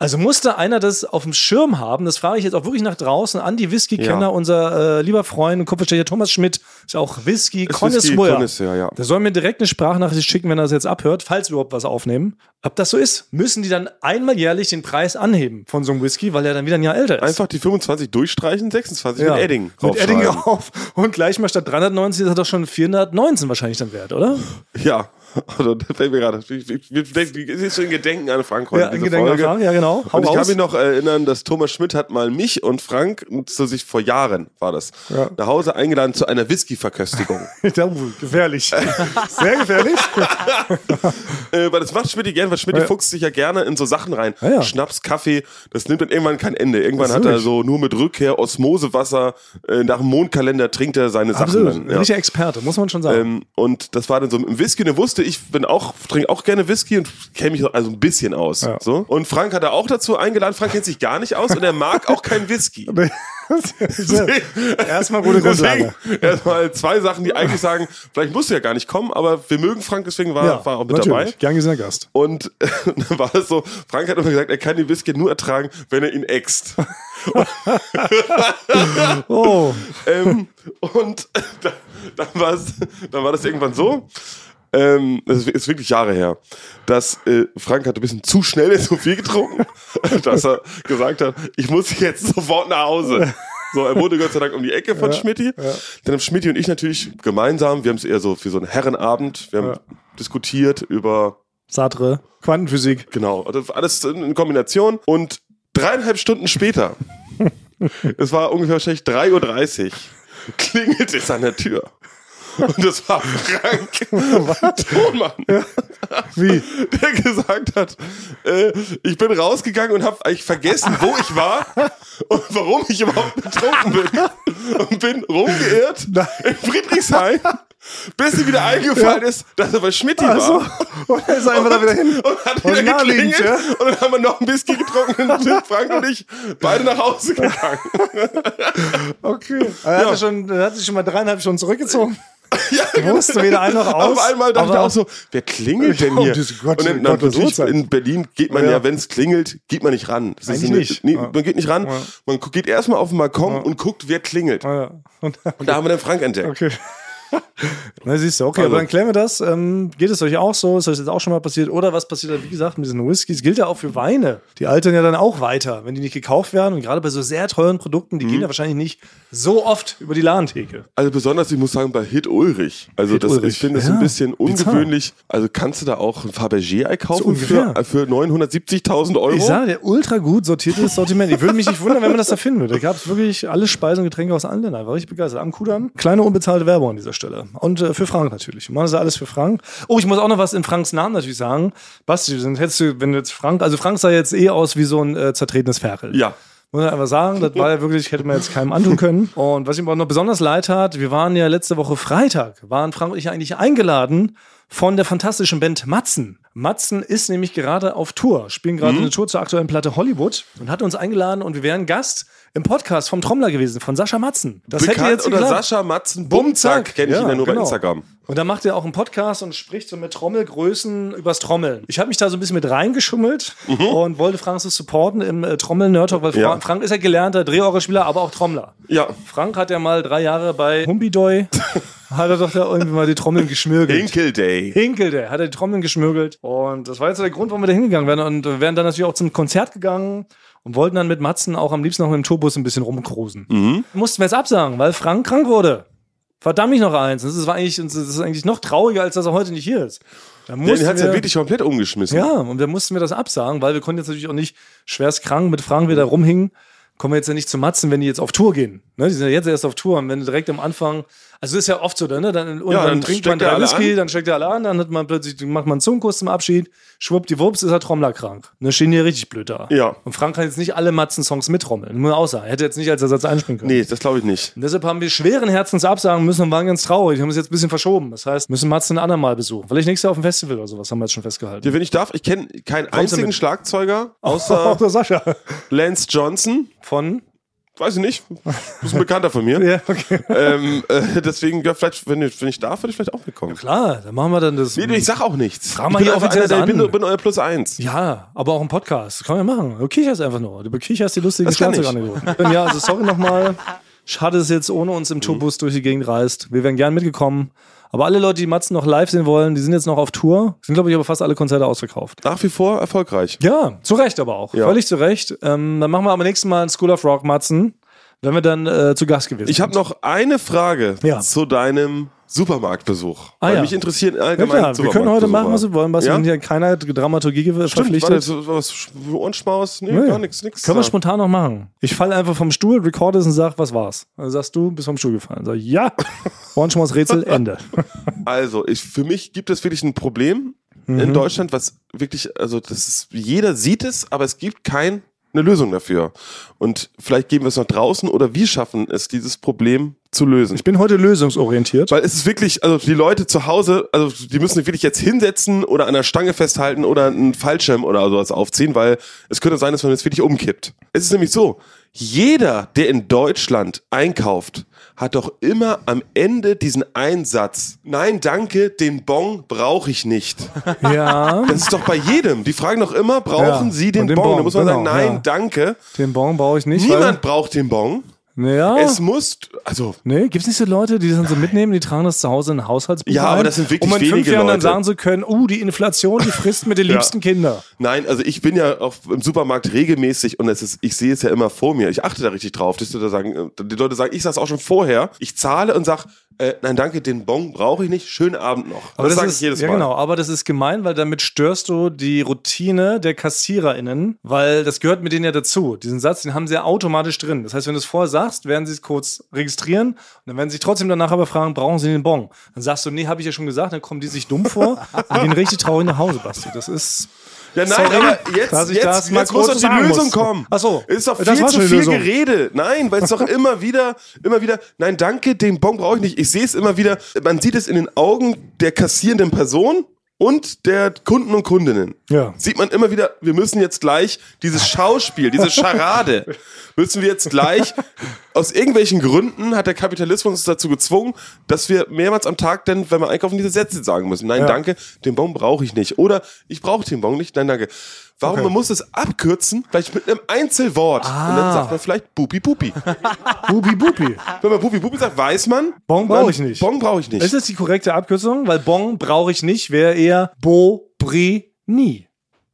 Also musste einer das auf dem Schirm haben, das frage ich jetzt auch wirklich nach draußen an die Whisky-Kenner, Ja. unser äh, lieber Freund und Kupferstecher Thomas Schmidt, ist auch Whisky, Connoisseur. Whisky-Connoisseur, ja. Der soll mir direkt eine Sprachnachricht schicken, wenn er das jetzt abhört, falls wir überhaupt was aufnehmen. Ob das so ist, müssen die dann einmal jährlich den Preis anheben von so einem Whisky, weil er dann wieder ein Jahr älter ist. Einfach die 25 durchstreichen, 26 Ja. mit Edding Mit Edding (laughs) drauf. Und gleich mal statt 390 ist er doch schon 419 wahrscheinlich dann wert, oder? Ja. (laughs) Also, das fällt mir gerade. Es ist so ein Gedenken an Frank heute. Ja, ein Gedenken an Folge. Frank, ja, genau. Hau Und ich kann raus. mich noch erinnern, dass Thomas Schmidt hat mal mich und Frank, so sich vor Jahren war das, Ja. nach Hause eingeladen zu einer Whisky-Verköstigung. (laughs) Gefährlich. Sehr gefährlich. (laughs) äh, weil das macht Schmidt gerne, weil Schmidt Ja. fuchst sich ja gerne in so Sachen rein. Ja. Schnaps, Kaffee, das nimmt dann irgendwann kein Ende. Irgendwann Das hat er so nur mit Rückkehr Osmosewasser, äh, nach dem Mondkalender trinkt er seine Sachen Absolut. dann. Ja. Richtiger Experte, muss man schon sagen. Ähm, und das war dann so im Whisky. Und er wusste, ich bin auch, trinke auch gerne Whisky und kenne mich also ein bisschen aus. Ja. So. Und Frank hat er auch dazu eingeladen. Frank kennt sich gar nicht aus und er mag auch kein Whisky. (laughs) (laughs) Erstmal gute Grundlage. Erstmal zwei Sachen, die eigentlich sagen, vielleicht musst du ja gar nicht kommen, aber wir mögen Frank, deswegen war, war auch mit natürlich. dabei. Gern gesehener Gast. (laughs) Und dann war es so, Frank hat immer gesagt, er kann den Whisky nur ertragen, wenn er ihn äxt. Oh, ähm, und da, dann, es, dann war das irgendwann so, ähm, das ist- wirklich Jahre her, dass äh, Frank hat ein bisschen zu schnell zu viel getrunken, (laughs) dass er gesagt hat, ich muss jetzt sofort nach Hause. So, er wurde Gott sei Dank um die Ecke von Schmidti. Dann haben Schmidti und ich natürlich gemeinsam, wir haben es eher so für so einen Herrenabend, wir haben Ja. diskutiert über Sartre, Quantenphysik. Genau, also alles in Kombination. Und dreieinhalb Stunden später, (laughs) es war ungefähr wahrscheinlich 3.30 Uhr, klingelt es an der Tür. Und das war Frank. (laughs) Thonmann, Wie? der gesagt hat, äh, ich bin rausgegangen und habe eigentlich vergessen, wo ich war und warum ich überhaupt betrunken bin. Und bin rumgeirrt in Friedrichshain, bis ihm wieder eingefallen ist, dass er bei Schmidti Also, war. und er ist einfach da wieder hin. Und hat Und wieder naheliegend, geklingelt ja? und dann haben wir noch ein Whisky getrunken und (laughs) Frank und ich beide nach Hause gegangen. (laughs) Okay. Er, hatte schon, er hat sich schon mal dreieinhalb Stunden zurückgezogen. (laughs) ja, Wusste weder ein noch aus. Auf einmal dachte ich auch so, wer klingelt denn Oh, hier? Gott- und in, Gott- natürlich, in Berlin geht man Ja. ja, wenn es klingelt, geht man nicht ran. Das Eigentlich eine- nicht. Nee, Ja. Man geht nicht ran. Ja. Man geht erstmal auf den Balkon und guckt, wer klingelt. Ja. Und, Und da haben wir den Frank entdeckt. okay. (laughs) Na, siehst du, okay, Also- aber dann klären wir das. Ähm, geht es euch auch so? Ist euch das auch schon mal passiert? Oder was passiert dann, wie gesagt, mit diesen Whiskys? Gilt ja auch für Weine. Die altern ja dann auch weiter, wenn die nicht gekauft werden. Und gerade bei so sehr teuren Produkten, Mhm. die gehen ja wahrscheinlich nicht so oft über die Ladentheke. Also besonders, ich muss sagen, bei Hit Ulrich. Also Hit das, Ulrich. ich finde es Ja, ein bisschen ungewöhnlich. Also kannst du da auch ein Fabergé-Ei kaufen ungefähr. für, für 970.000 Euro? Ich sage, der ultra gut sortiertes Sortiment. Ich würde mich nicht wundern, wenn man das da finden würde. Da gab es wirklich alle Speisen und Getränke aus allen Ländern. War richtig begeistert. Am Kudamm. Kleine unbezahlte Werbung an dieser Stelle. Und äh, für Frank natürlich. Wir machen das alles für Frank. Oh, ich muss auch noch was in Franks Namen natürlich sagen. Basti, dann hättest du, wenn du jetzt Frank, also Frank sah jetzt eh aus wie so ein äh, zertretenes Ferkel. Ja. Muss man einfach sagen, das war ja wirklich, hätte man jetzt keinem antun können. (laughs) Und was ihm auch noch besonders leid hat, wir waren ja letzte Woche Freitag, waren Frank und ich eigentlich eingeladen von der fantastischen Band Matzen. Matzen ist nämlich gerade auf Tour, spielen Mhm. gerade eine Tour zur aktuellen Platte Hollywood und hat uns eingeladen und wir wären Gast im Podcast vom Trommler gewesen, von Sascha Matzen. Das hätte Bekannt jetzt unter geklappt. Sascha Matzen Bumzack. Kenne ich Ja, ihn ja nur genau. bei Instagram. Und da macht er auch einen Podcast und spricht so mit Trommelgrößen übers Trommeln. Ich habe mich da so ein bisschen mit reingeschummelt und wollte Frank so supporten im äh, Trommel-Nerd Talk, weil Mhm. Ja. Frank ist ja gelernter Drehorgelspieler, aber auch Trommler. Ja. Frank hat ja mal drei Jahre bei Humbidoy, (laughs) hat er doch da irgendwie mal die Trommeln geschmürgelt. Hinkle Day. Hinkel, der hat er die Trommeln geschmürgelt. Und das war jetzt der Grund, warum wir da hingegangen wären. Und wir wären dann natürlich auch zum Konzert gegangen und wollten dann mit Matzen auch am liebsten noch mit dem Tourbus ein bisschen rumcruisen. Mhm. Mussten wir jetzt absagen, weil Frank krank wurde. Verdammt mich noch eins. Das ist, war eigentlich, das ist eigentlich noch trauriger, als dass er heute nicht hier ist. Da Den hat ja wir- wirklich komplett umgeschmissen. ja, und da mussten wir das absagen, weil wir konnten jetzt natürlich auch nicht schwerst krank mit Frank wieder rumhingen. Kommen wir jetzt ja nicht zu Matzen, wenn die jetzt auf Tour gehen. Ne, die sind ja jetzt erst auf Tour und wenn du direkt am Anfang, also ist ja oft so, ne? Dann, irgendwann dann trinkt man drei Whisky, an. dann steckt er alle an, dann hat man plötzlich, macht man einen Zungenkuss zum Abschied, schwuppdiwupps ist er trommlerkrank. Dann stehen die richtig blöd da. Ja. Und Frank kann jetzt nicht alle Matzen-Songs mittrommeln, muss auch sagen. Er hätte jetzt nicht als Ersatz einspringen können. Nee, das glaube ich nicht. Und deshalb haben wir schweren Herzens absagen müssen und waren ganz traurig. Wir haben es jetzt ein bisschen verschoben. Das heißt, müssen Matzen ein andermal besuchen. Vielleicht nächstes Jahr auf dem Festival oder sowas haben wir jetzt schon festgehalten. Ja, wenn ich darf, ich kenne keinen Kommst du einzigen? Schlagzeuger (laughs) außer der Sascha. Lance Johnson. Von? Weiß ich nicht. Ist ein Bekannter von mir. (laughs) Ja, okay. ähm, äh, deswegen, ja, vielleicht, wenn ich, wenn ich darf, würde ich vielleicht auch mitkommen. Klar, dann machen wir dann das. Nee, ich sag auch nichts. Frag ich mal bin hier offiziell einer, ich bin, bin euer Plus eins. ja, aber auch im Podcast. Das können wir machen. Du kicherst einfach nur. Du bekicherst die lustigen Das kann. Schlagzeuganekdoten. Ja, also sorry nochmal. Schade, dass jetzt ohne uns im Tourbus durch die Gegend reist. Wir wären gern mitgekommen. Aber alle Leute, die Matzen noch live sehen wollen, die sind jetzt noch auf Tour. Sind, glaube ich, aber fast alle Konzerte ausverkauft. Nach wie vor erfolgreich. Ja, zu Recht aber auch. Ja. Völlig zu Recht. Ähm, dann machen wir aber nächstes Mal ein School of Rock Matzen, wenn wir dann äh, zu Gast gewesen Ich habe noch eine Frage Ja. zu deinem Supermarktbesuch. Ah, Weil ja. mich interessieren Ja, allgemein klar, wir können heute machen, was wir wollen, was Ja? hier keiner Dramaturgie Stimmt, verpflichtet. was, Ohrenschmaus? Nee, Nee. gar nichts, nichts. Können wir spontan noch machen. Ich falle einfach vom Stuhl, recorde es und sag, was war's? Dann sagst du, bist vom Stuhl gefallen. Sag ja, (laughs) Ohrenschmaus Rätsel, Ende. (laughs) Also, ich, für mich gibt es wirklich ein Problem in Mhm. Deutschland, was wirklich, also das ist, jeder sieht es, aber es gibt keine Lösung dafür. Und vielleicht geben wir es noch draußen oder wir schaffen es, dieses Problem zu lösen. Ich bin heute lösungsorientiert. Weil es ist wirklich, also die Leute zu Hause, also die müssen sich wirklich jetzt hinsetzen oder an der Stange festhalten oder einen Fallschirm oder sowas aufziehen, weil es könnte sein, dass man jetzt wirklich umkippt. Es ist nämlich so, jeder, der in Deutschland einkauft, hat doch immer am Ende diesen Einsatz. Nein, danke, den Bon brauche ich nicht. (laughs) Ja, Das ist doch bei jedem. Die fragen doch immer, brauchen Ja, Sie den, den Bon? Bon, Da muss man genau, sagen, nein, ja. danke. den Bon brauche ich nicht. Niemand braucht den Bon. Ja, Es muss, also nee, gibt's nicht so Leute, die das dann so mitnehmen, die tragen das zu Hause in ein Haushaltsbuch Ja, aber ein, das sind wirklich um in fünf wenige Jahren dann Leute. sagen zu können, uh, die Inflation, die frisst mir die (laughs) liebsten Kinder. Nein, also ich bin ja auch im Supermarkt regelmäßig und es ist, ich sehe es ja immer vor mir. Ich achte da richtig drauf. dass die Leute sagen, die Leute sagen, ich sag's auch schon vorher. Ich zahle und sag, äh, nein, danke, den Bon brauche ich nicht. Schönen Abend noch. Aber das sage ist, ich jedes ja, Mal. genau, aber das ist gemein, weil damit störst du die Routine der KassiererInnen, weil das gehört mit denen ja dazu. Diesen Satz, den haben sie ja automatisch drin. Das heißt, wenn du es vorher sagst, werden sie es kurz registrieren und dann werden sie sich trotzdem danach aber fragen, brauchen sie den Bon? Dann sagst du, nee, habe ich ja schon gesagt, dann kommen die sich dumm vor und gehen richtig traurig nach Hause, Basti. Das ist. Ja, nein, Sorry, aber jetzt, dass ich jetzt, das jetzt muss doch die Lösung muss. kommen. Ach so, ist doch viel zu viel Lösung. Gerede. Nein, weil es doch (laughs) immer wieder, immer wieder, nein, danke, den Bon brauche ich nicht. Ich sehe es immer wieder, man sieht es in den Augen der kassierenden Person und der Kunden und Kundinnen. Ja. Sieht man immer wieder, wir müssen jetzt gleich dieses Schauspiel, diese Scharade, (laughs) müssen wir jetzt gleich, aus irgendwelchen Gründen hat der Kapitalismus uns dazu gezwungen, dass wir mehrmals am Tag dann, wenn wir einkaufen, diese Sätze sagen müssen. Nein, Ja. danke, den Bon brauche ich nicht. Oder ich brauche den Bon nicht. Nein, danke. Warum? Okay. Man muss es abkürzen, vielleicht mit einem Einzelwort. Und dann sagt man vielleicht Bupi Bupi. (laughs) Bubi Bubi. Wenn man Bupi Bupi sagt, weiß man. Bon brauche ich nicht. Bon brauche ich nicht. Ist das die korrekte Abkürzung? Weil Bon brauche ich nicht, wäre eher Bo Bri Nie.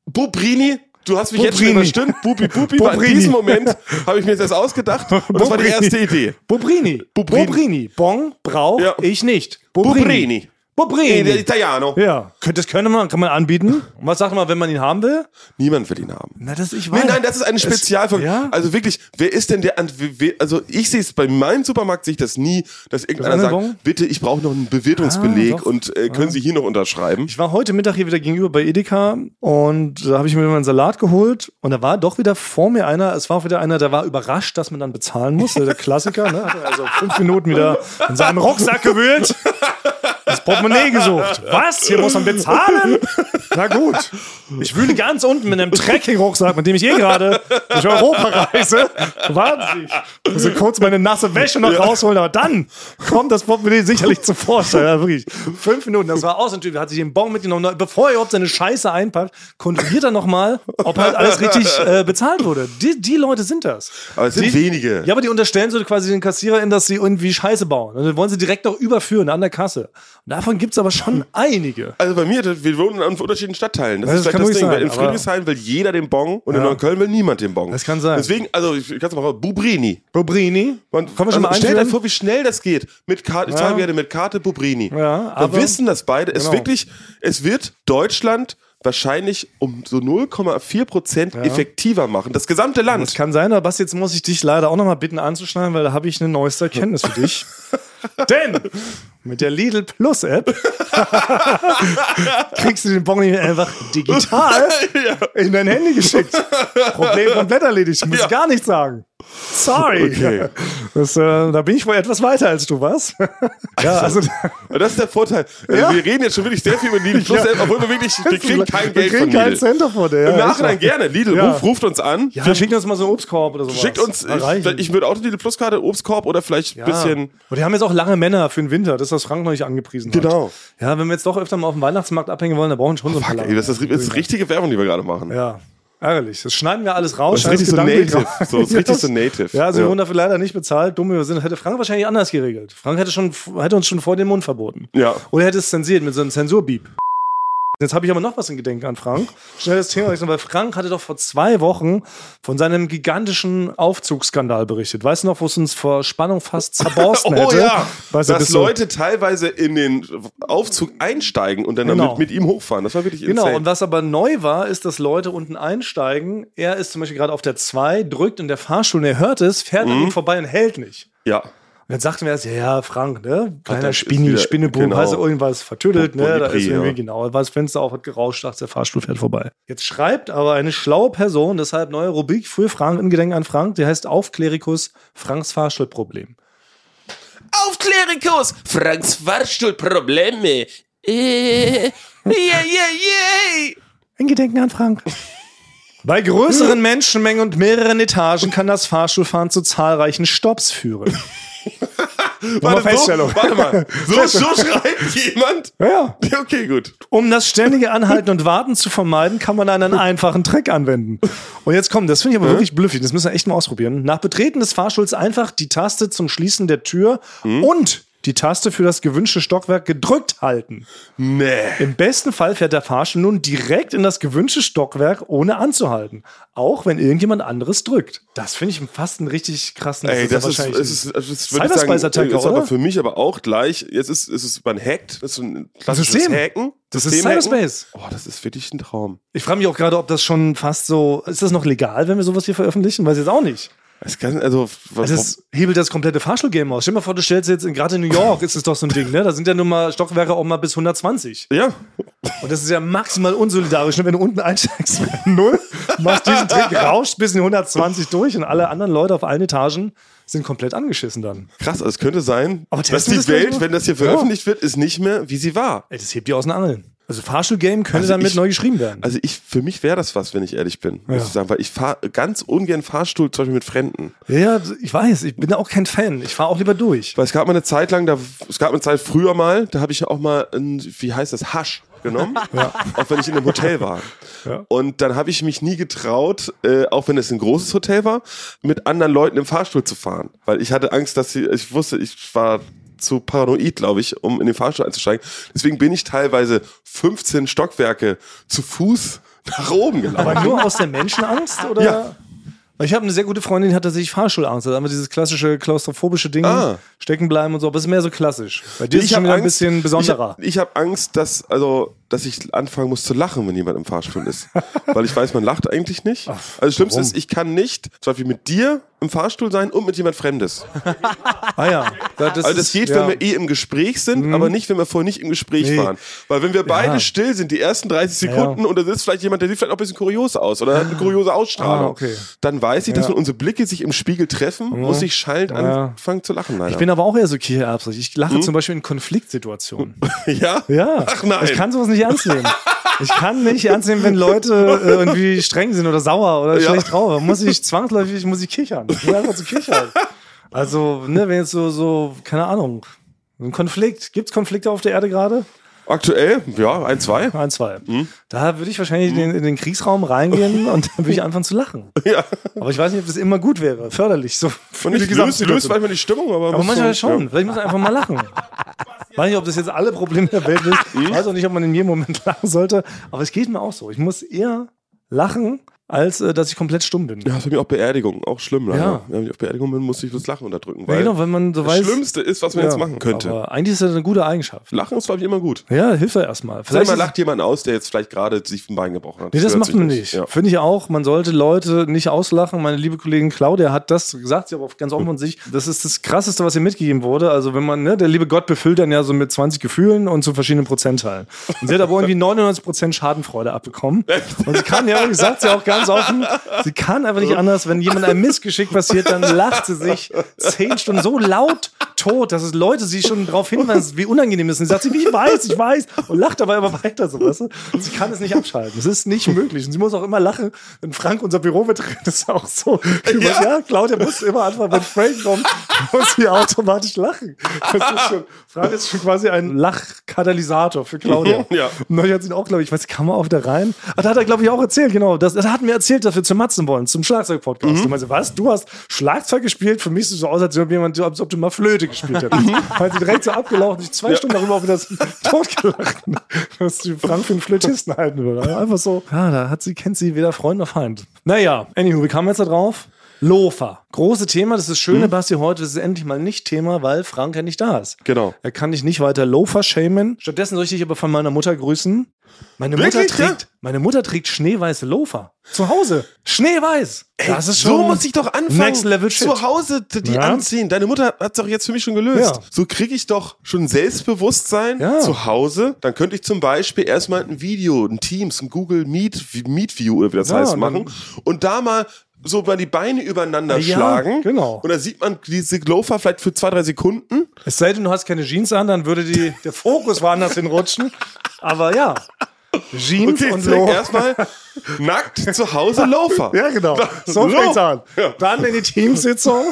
Bubrini, du hast mich jetzt schon überstimmt. Bupi Bupi, weil in diesem Moment habe ich mir das ausgedacht und das war die erste Idee. Bobrini. Bobrini. Bobrini. Bon brauche Ja. ich nicht. Bubrini. Bobrini. Der Italiano. Ja, das könnte man, kann man anbieten. Und (laughs) was sagt man, wenn man ihn haben will? Niemand will ihn haben. Na, das ich Nee, nein, das ist eine Spezialfolge. ja? Also wirklich, wer ist denn der, also ich sehe es bei meinem Supermarkt, sehe ich das nie, dass irgendeiner eine sagt, Bon? bitte, ich brauche noch einen Bewirtungsbeleg Ah, und äh, können Sie hier noch unterschreiben? Ich war heute Mittag hier wieder gegenüber bei Edeka und da habe ich mir mal einen Salat geholt und da war doch wieder vor mir einer, es war auch wieder einer, der war überrascht, dass man dann bezahlen muss, der Klassiker, ne? Also fünf Minuten wieder in seinem Rucksack gewühlt. (laughs) das Portemonnaie gesucht. Was? Hier muss man bezahlen? Na gut. Ich wühle ganz unten mit einem Trekking-Rucksack, mit dem ich eh gerade durch Europa reise. Sie. Muss kurz meine nasse Wäsche noch rausholen, aber dann kommt das Portemonnaie sicherlich zu Vorschein. Ja, wirklich. Fünf Minuten, das war aus. Natürlich hat sich den Bon mitgenommen. Bevor er überhaupt seine Scheiße einpackt, kontrolliert er nochmal, ob halt alles richtig äh, bezahlt wurde. Die, die Leute sind das. Aber es sind die, wenige. Ja, aber die unterstellen so quasi den KassiererInnen, dass sie irgendwie Scheiße bauen. Und dann wollen sie direkt auch überführen an der Kasse. Und davon gibt es aber schon einige. Also bei mir, wir wohnen in unterschiedlichen Stadtteilen. Das, Das ist vielleicht kann das Ding. sein, weil in Friedrichshain will jeder den Bon und in Ja. Neukölln will niemand den Bon. Das kann sein. Deswegen, also ich kann es mal raus, Bubrini. Bobrini. Man, Kommen wir schon mal also stell dir vor, wie schnell das geht. Mit Karte, ich Ja. sage gerne mit Karte Bubrini. Ja, Wir aber- wissen das beide. Es Genau. wirklich, es wird Deutschland wahrscheinlich um so 0,4 Prozent effektiver machen. Das gesamte Das Land. kann sein, aber Basti, jetzt muss ich dich leider auch nochmal bitten anzuschneiden, weil da habe ich eine neueste Erkenntnis für dich. (laughs) Denn mit der Lidl Plus App (laughs) kriegst du den Bon nicht einfach digital (laughs) in dein Handy geschickt. Problem komplett erledigt. Ich muss Ja. gar nichts sagen. Sorry. Okay. Das, äh, da bin ich wohl etwas weiter als du, was? (laughs) ja, also Und (laughs) das ist der Vorteil. Ja. Also wir reden jetzt schon wirklich sehr viel über Lidl Plus, Ja. obwohl wir wirklich, wir kriegen kein Geld wir kriegen von keinen Lidl. Cent davon. Ja, Im Nachhinein so. gerne. Lidl, Ja. ruft, ruft uns an. Ja, schickt uns mal so einen Obstkorb oder sowas. Schickt uns, ich, ich würde auch eine Lidl Plus Karte, Obstkorb oder vielleicht ein Ja. bisschen. Und die haben jetzt auch lange Männer für den Winter, das ist was Frank noch nicht angepriesen hat. Genau. Ja, wenn wir jetzt doch öfter mal auf dem Weihnachtsmarkt abhängen wollen, dann brauchen wir schon so ein paar ey, das ist, das ist richtige Werbung, die wir gerade machen. Ja, ärgerlich. Das schneiden wir alles raus. Das ist richtig so native. So, das ist richtig so native. Ja, also wir Ja. wurden dafür leider nicht bezahlt. Dumm wir sind. Hätte Frank wahrscheinlich anders geregelt. Frank hätte, schon, hätte uns schon vor den Mund verboten. Ja. Oder hätte es zensiert mit so einem Zensurbeep. Jetzt habe ich aber noch was in Gedenken an Frank. Schnelles Thema, weil Frank hatte doch vor zwei Wochen von seinem gigantischen Aufzugsskandal berichtet. Weißt du noch, wo es uns vor Spannung fast zerborsten (laughs) hätte? Oh ja, weißt du, dass bist so- Leute teilweise in den Aufzug einsteigen und dann Genau. damit mit ihm hochfahren. Das war wirklich Genau, insane. und was aber neu war, ist, dass Leute unten einsteigen. Er ist zum Beispiel gerade auf der 2, drückt in der Fahrstuhl und er hört es, fährt Mhm. an ihm vorbei und hält nicht. ja. Und dann sagten wir erst, ja, ja, Frank, ne? Kleiner Spinni, Spinnebub, genau. hast du irgendwas vertüttelt, ne? Da ist irgendwie, ja. genau, war das Fenster auf, hat gerauscht, dachte, der Fahrstuhl fährt vorbei. Jetzt schreibt aber eine schlaue Person, deshalb neue Rubrik für Frank, in Gedenken an Frank, die heißt Aufklerikus, Franks Fahrstuhlproblem. Aufklärikos, Franks Fahrstuhlprobleme. Äh, yeah, yeah, yeah. In Gedenken an Frank. Bei größeren Menschenmengen und mehreren Etagen kann das Fahrstuhlfahren zu zahlreichen Stopps führen. Warte, Feststellung. so, warte mal. So, so schreibt jemand? Ja. Okay, gut. Um das ständige Anhalten und Warten zu vermeiden, kann man einen einfachen Trick anwenden. Und jetzt kommt, das finde ich aber wirklich blüffig, das müssen wir echt mal ausprobieren. Nach Betreten des Fahrstuhls einfach die Taste zum Schließen der Tür und die Taste für das gewünschte Stockwerk gedrückt halten. Nee. Im besten Fall fährt der Fahrstuhl nun direkt in das gewünschte Stockwerk, ohne anzuhalten. Auch wenn irgendjemand anderes drückt. Das finde ich fast einen richtig krassen Ey, das ist, ja ist, es ist, würde ich sagen, Cyberspice-Attacker, ist aber für mich aber auch gleich, jetzt ist, ist es, man hackt, das ist ein klassisches System. Hacken. Das ist. Cyberspace. Oh, das ist wirklich ein Traum. Ich frage mich auch gerade, ob das schon fast so. Ist das noch legal, wenn wir sowas hier veröffentlichen? Weiß ich jetzt auch nicht. Es kann, also, was, Das hebelt das komplette Fahrstuhlgame aus. Stell dir mal vor, du stellst jetzt, in- gerade in New York ist es doch so ein Ding, ne? Da sind ja nun mal Stockwerke auch mal bis 120. ja, Und das ist ja maximal unsolidarisch, ne? wenn du unten einsteigst mit (laughs) null, machst diesen Trick, rauscht bis in 120 durch und alle anderen Leute auf allen Etagen sind komplett angeschissen dann. krass, also es könnte sein, dass die das Welt, wenn das hier Ja. veröffentlicht wird, ist nicht mehr, wie sie war. Ey, das hebt die aus den Angeln. Also Fahrstuhlgame könnte Also damit ich- neu geschrieben werden. Also ich, für mich wäre das was, wenn ich ehrlich bin, muss Ja. ich sagen, weil ich fahre ganz ungern Fahrstuhl, zum Beispiel mit Fremden. ja, ich weiß, ich bin da auch kein Fan. Ich fahre auch lieber durch. Weil es gab mal eine Zeit lang, da, es gab eine Zeit früher mal, da habe ich auch mal, ein, wie heißt das, Hasch genommen, (laughs) auch wenn ich in einem Hotel war. Ja. Und dann habe ich mich nie getraut, äh, auch wenn es ein großes Hotel war, mit anderen Leuten im Fahrstuhl zu fahren. Weil ich hatte Angst, dass sie, ich wusste, ich war zu paranoid, glaube ich, um in den Fahrstuhl einzusteigen. Deswegen bin ich teilweise 15 Stockwerke zu Fuß (laughs) nach oben gelaufen. Aber nur aus der Menschenangst? Oder? Ja. Weil Ich habe eine sehr gute Freundin, die hat tatsächlich Fahrschulangst. Da haben wir dieses klassische klaustrophobische Ding, Ah. stecken bleiben und so. Aber es ist mehr so klassisch. Bei dir ist es schon wieder ein Angst- bisschen besonderer. Ich, ich habe Angst, dass, also, dass ich anfangen muss zu lachen, wenn jemand im Fahrstuhl ist. (laughs) Weil ich weiß, man lacht eigentlich nicht. Also das Schlimmste warum? ist, ich kann nicht zum Beispiel mit dir im Fahrstuhl sein und mit jemand Fremdes. (laughs) Ah ja. Das, Also das ist- geht, ja. Mhm. wenn wir eh im Gespräch sind, aber nicht, wenn wir vorher nicht im Gespräch Nee. waren. Weil wenn wir beide Ja. still sind, die ersten 30 Sekunden, und da sitzt vielleicht jemand, der sieht vielleicht auch ein bisschen kurios aus oder hat eine kuriose Ausstrahlung, Ah, okay. dann weiß ich, dass Ja. wenn unsere Blicke sich im Spiegel treffen, muss ich schallend Ja. anfangen zu lachen. Leider. Ich bin aber auch eher so kichererbsig. Ich lache zum Beispiel in Konfliktsituationen. (laughs) ja? Ja. Ach nein. Ich kann sowas nicht ernst nehmen. Ich kann nicht ernst nehmen, wenn Leute äh, irgendwie streng sind oder sauer oder Ja. schlecht drauf. Muss ich zwangsläufig, muss ich kichern. Ich muss einfach zu kichern. Also, ne, wenn jetzt so, so, keine Ahnung, ein Konflikt. Gibt's Konflikte auf der Erde gerade? Aktuell, ja, ein, zwei. Ein, zwei. Hm? Da würde ich wahrscheinlich in, den- in den Kriegsraum reingehen (laughs) und dann würde ich anfangen zu lachen. (laughs) Ja. Aber ich weiß nicht, ob das immer gut wäre. Förderlich. So Und die ich löst, löst manchmal die Stimmung, aber, Aber manchmal so- schon. Vielleicht muss man einfach mal lachen. (laughs) Weiß nicht, ob das jetzt alle Probleme der Welt ist. Hm? Weiß auch nicht, ob man in jedem Moment lachen sollte. Aber es geht mir auch so. Ich muss eher lachen, als äh, dass ich komplett stumm bin. Ja, das ist bei mir auch Beerdigung, auch schlimm leider. Ja. Wenn ich auf Beerdigung bin, muss ich das Lachen unterdrücken. Ja, Weil genau, wenn man so das weiß. Schlimmste ist, was man Ja, jetzt machen könnte. Aber eigentlich ist das eine gute Eigenschaft. Lachen ist, glaube ich, immer gut. Ja, hilft ja erstmal. Vielleicht ist- lacht jemand aus, der jetzt vielleicht gerade sich ein Bein gebrochen hat. Nee, das stört macht man nicht. Ja. Finde ich auch. Man sollte Leute nicht auslachen. Meine liebe Kollegin Claudia hat das gesagt, sie aber auch ganz offen von sich. Das ist das Krasseste, was ihr mitgegeben wurde. Also wenn man, ne, der liebe Gott befüllt dann ja so mit 20 Gefühlen und zu verschiedenen Prozentteilen. Und sie hat aber irgendwie 99 Prozent Schadenfreude abbekommen. (laughs) Und sie kann ja, sagt sie auch ganz offen, sie kann einfach nicht anders, wenn jemand ein Missgeschick passiert, dann lacht sie sich zehn Stunden so laut tot, dass es Leute sie schon darauf hinweisen, wie unangenehm das ist. Und sie sagt sie, ich weiß, ich weiß, und lacht dabei aber weiter so, weißt du? Sie kann es nicht abschalten. Es ist nicht möglich. Und sie muss auch immer lachen, wenn Frank unser Büro betritt, das ist auch so. Ja, ja Claudia muss immer anfangen, wenn Frank kommt, muss sie automatisch lachen. Das ist schon, Frank ist schon quasi ein Lachkatalysator für Claudia. Ja. Und neulich hat sie ihn auch, glaube ich, ich weiß, kam er auf der Rein? Ah, da hat er, glaube ich, auch erzählt, genau. Das, das hat mir erzählt, dass wir zu Matzen wollen, zum Schlagzeug-Podcast. Mhm. Du meinst, was? Du hast Schlagzeug gespielt? Für mich sieht es so aus, als ob jemand, als ob du mal Flöte gespielt hättest. Mhm. Weil sie direkt so abgelaufen, sich zwei Stunden darüber auch wieder totgelacht, was die Frank für einen Flötisten halten würde. Einfach so, ja, da hat sie, kennt sie weder Freund noch Feind. Naja, anywho, wie kam jetzt da drauf? Lofa. Große Thema, das ist das Schöne, Mhm. Basti, heute ist es endlich mal nicht Thema, weil Frank ja nicht da ist. Genau. Er kann dich nicht weiter Lofa shamen. Stattdessen soll ich dich aber von meiner Mutter grüßen. Meine Mutter Wirklich, trägt, meine Mutter trägt schneeweiße Lofa. Zu Hause. Schneeweiß. das ist schon so muss ich doch anfangen. Next Level Shit. Zu Hause die Ja. anziehen. Deine Mutter hat doch jetzt für mich schon gelöst. Ja. So kriege ich doch schon Selbstbewusstsein Ja. zu Hause. Dann könnte ich zum Beispiel erstmal ein Video, ein Teams, ein Google Meet, Meet View oder wie das heißt, machen. Und da mal so mal die Beine übereinander Ja, schlagen. genau. Und dann sieht man diese Loafer vielleicht für zwei, drei Sekunden. Es sei denn, du hast keine Jeans an, dann würde die, der Fokus woanders hinrutschen. Aber ja. Jeans Okay, und Lofa. erstmal nackt zu Hause Loafer. Ja, genau. So fängt's an. Ja. Dann in die Teamsitzung.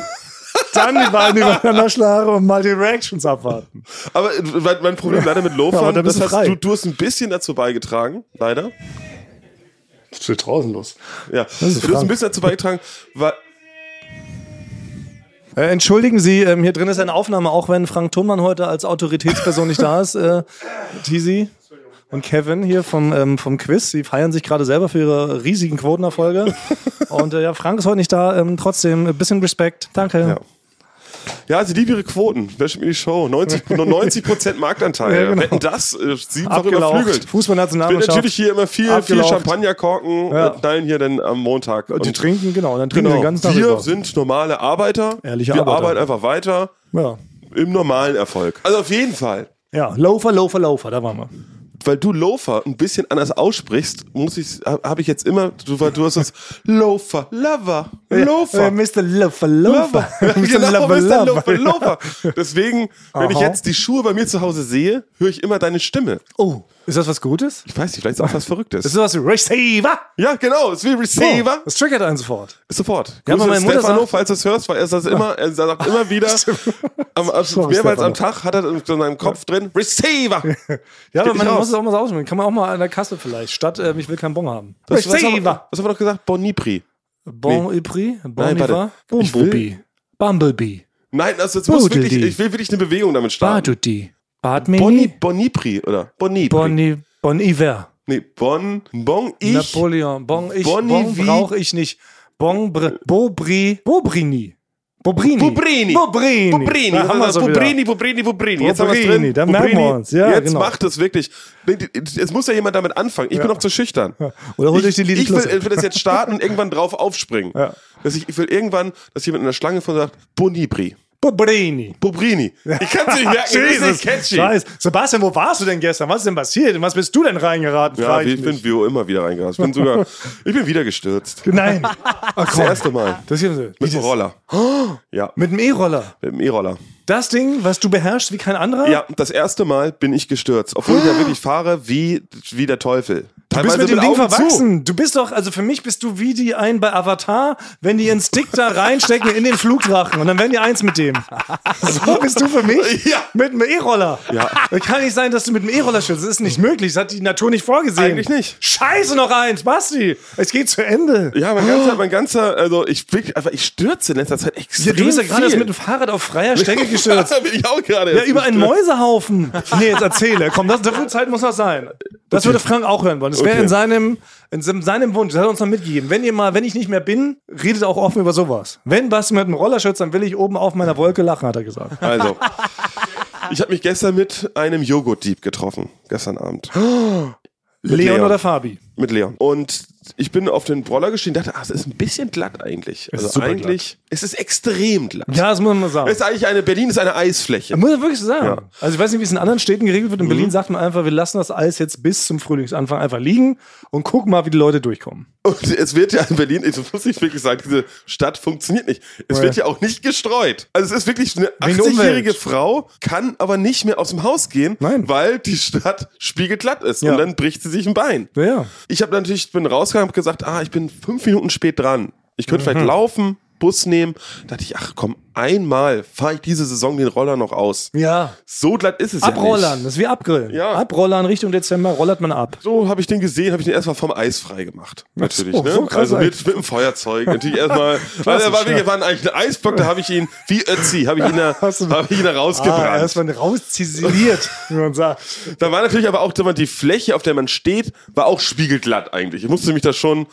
Dann die Beine übereinander schlagen und mal die Reactions abwarten. Aber mein Problem leider mit Ja, Loafern, bist das heißt, frei. du, du hast ein bisschen dazu beigetragen, leider. Was steht draußen los? Ja, ist du hast ein bisschen dazu beigetragen, weil Äh, entschuldigen Sie, ähm, hier drin ist eine Aufnahme, auch wenn Frank Thunmann heute als Autoritätsperson nicht da ist. Äh, Tizi und Kevin hier vom, ähm, vom Quiz. Sie feiern sich gerade selber für ihre riesigen Quotenerfolge. (laughs) und äh, ja, Frank ist heute nicht da. Ähm, trotzdem ein bisschen Respekt. Danke. Ja. Ja, sie lieben ihre Quoten. Wer mir die Show? 90, nur 90 Prozent (laughs) Marktanteil. Ja, genau. Wetten das, äh, siebenfach überflügelt. Fußballnationalmannschaft. natürlich hier immer viel, viel. Champagnerkorken Ja. knallen hier dann am Montag. Und die trinken, genau. Und dann trinken genau, den ganzen Tag wir über. sind normale Arbeiter. Ehrliche wir Arbeiter. arbeiten einfach weiter Ja. im normalen Erfolg. Also auf jeden Fall. ja, Loafer, Loafer, Loafer, da waren wir. Weil du Loafer ein bisschen anders aussprichst, muss ich, habe ich jetzt immer, du, weil du hast das Loafer, Lover, Loafer. Äh, Mr. Loafer, Loafer. Ja, (laughs) genau, Lover, Mr. Lover. Loafer, Loafer. Deswegen, wenn ich Aha. jetzt die Schuhe bei mir zu Hause sehe, höre ich immer deine Stimme. Oh, ist das was Gutes? Ich weiß nicht, vielleicht ist auch was Verrücktes. Ist das was wie Receiver? ja, genau, es ist wie Receiver. Oh, das triggert einen sofort. Sofort. Ja, aber Grüße meine Mutter Stefano, sagt- falls du es hörst, weil er sagt immer, er sagt immer (laughs) wieder, am, am, mehrmals am Tag hat er in seinem Kopf drin, Receiver. (laughs) Ja, aber man muss es auch mal so ausmachen. Kann man auch mal an der Kasse vielleicht, statt ähm, ich will keinen Bon haben. Wir, Receiver. was haben wir noch gesagt? Bonipri. Bon Ipri? Bon Nein, warte. Bumblebee. Bumblebee. Nein, also jetzt muss wirklich, ich will wirklich eine Bewegung damit starten. Baduti. Boni? Bonipri, oder? Bonipri. Boni, Bon Iver. nee, Bon, Bon, ich. Napoleon. Bon, ich, Boni bon brauche ich nicht. Bon, Br Bobri, Bobrini. Bobrini. Bobrini. Bobrini. Bobrini. Da haben wir so. Bobrini, Bobrini, Bobrini. Jetzt haben wir drin. da merken wir uns. Ja, Jetzt genau. macht es wirklich. Es muss ja jemand damit anfangen. Ich bin noch zu schüchtern. Oder holt ich, die Lidl ich will, ich will das jetzt starten und irgendwann drauf aufspringen. Ja. Dass ich, ich will irgendwann, dass jemand in der Schlange von sagt, Bonibri. Bobrini. Bobrini. Ich kann es nicht (laughs) merken. das ist nicht catchy. Scheiß. Sebastian, wo warst du denn gestern? Was ist denn passiert? In was bist du denn reingeraten? Ja, ich ich bin wie immer wieder reingegangen. Ich bin sogar, (laughs) ich bin wieder gestürzt. Nein. (laughs) Ach, Das erste Mal. Das hier, Mit dem Roller. Ja, Mit dem E-Roller. mit dem E-Roller. Das Ding, was du beherrschst wie kein anderer? Ja, das erste Mal bin ich gestürzt. Obwohl ich ja wirklich fahre wie, wie der Teufel. Du bist mit dem Ding Augen zu. verwachsen. Du bist doch, also für mich bist du wie die einen bei Avatar, wenn die ihren Stick da reinstecken in den Flugdrachen und dann werden die eins mit dem. (laughs) So bist du für mich Ja. mit dem E-Roller. Ja. Das kann nicht sein, dass du mit dem E-Roller schützt. Das ist nicht möglich. Das hat die Natur nicht vorgesehen. Eigentlich nicht. Scheiße, noch eins, Basti. Es geht zu Ende. Ja, mein ganzer, mein ganzer, also ich wirklich, einfach, ich stürze in letzter Zeit extrem Ja, du bist ja gerade mit dem Fahrrad auf freier Strecke (laughs) gestürzt. Da bin ich auch gerade. Ja, über einen. Mäusehaufen. Nee, jetzt erzähle. Komm, das, dafür Zeit muss noch sein. Das würde Frank auch hören wollen. Das wäre Okay. in seinem, in seinem Wunsch. Das hat er uns noch mitgegeben. Wenn ihr mal, wenn ich nicht mehr bin, redet auch offen über sowas. Wenn Basti mit einem Roller schützt, dann will ich oben auf meiner Wolke lachen, hat er gesagt. Also, ich habe mich gestern mit einem Joghurtdieb getroffen, gestern Abend. (gasps) Leon, Leon. oder Fabi? Mit Leon. Und ich bin auf den Roller gestiegen und dachte, ach, es ist ein bisschen glatt eigentlich. Es also eigentlich, es ist extrem glatt. Ja, das muss man mal sagen. Es ist eigentlich eine, Berlin ist eine Eisfläche. Muss man wirklich so sagen. Ja. Mhm. Also ich weiß nicht, wie es in anderen Städten geregelt wird. In Berlin sagt man einfach, wir lassen das Eis jetzt bis zum Frühlingsanfang einfach liegen und gucken mal, wie die Leute durchkommen. Und es wird ja in Berlin, das muss ich wirklich sagen, diese Stadt funktioniert nicht. Es Ja. wird ja auch nicht gestreut. Also es ist wirklich eine Wegen der 80-jährige Umwelt. Frau, kann aber nicht mehr aus dem Haus gehen, Nein. weil die Stadt spiegelglatt ist. Ja. Und dann bricht sie sich ein Bein. Ja. Ich habe natürlich, bin rausgegangen und gesagt, ah, ich bin fünf Minuten spät dran. Ich könnte Mhm. vielleicht laufen, Bus nehmen. Da dachte ich, ach komm, einmal fahre ich diese Saison den Roller noch aus. Ja. So glatt ist es Abrollern, ja nicht. das ist wie Abgrillen. Ja. Abrollern Richtung Dezember, rollert man ab. So habe ich den gesehen, habe ich den erstmal vom Eis frei gemacht. Natürlich, so, ne? so also mit, mit dem Feuerzeug. Natürlich erstmal, (laughs) weil er war, ja. wir waren eigentlich ein Eisblock, da habe ich ihn, wie Ötzi, habe ich ihn da, (laughs) habe ich ihn da Ah, rausgebrannt. erstmal rausziseliert, wie man sagt. da war natürlich aber auch die Fläche, auf der man steht, war auch spiegelglatt eigentlich. Ich musste mich da schon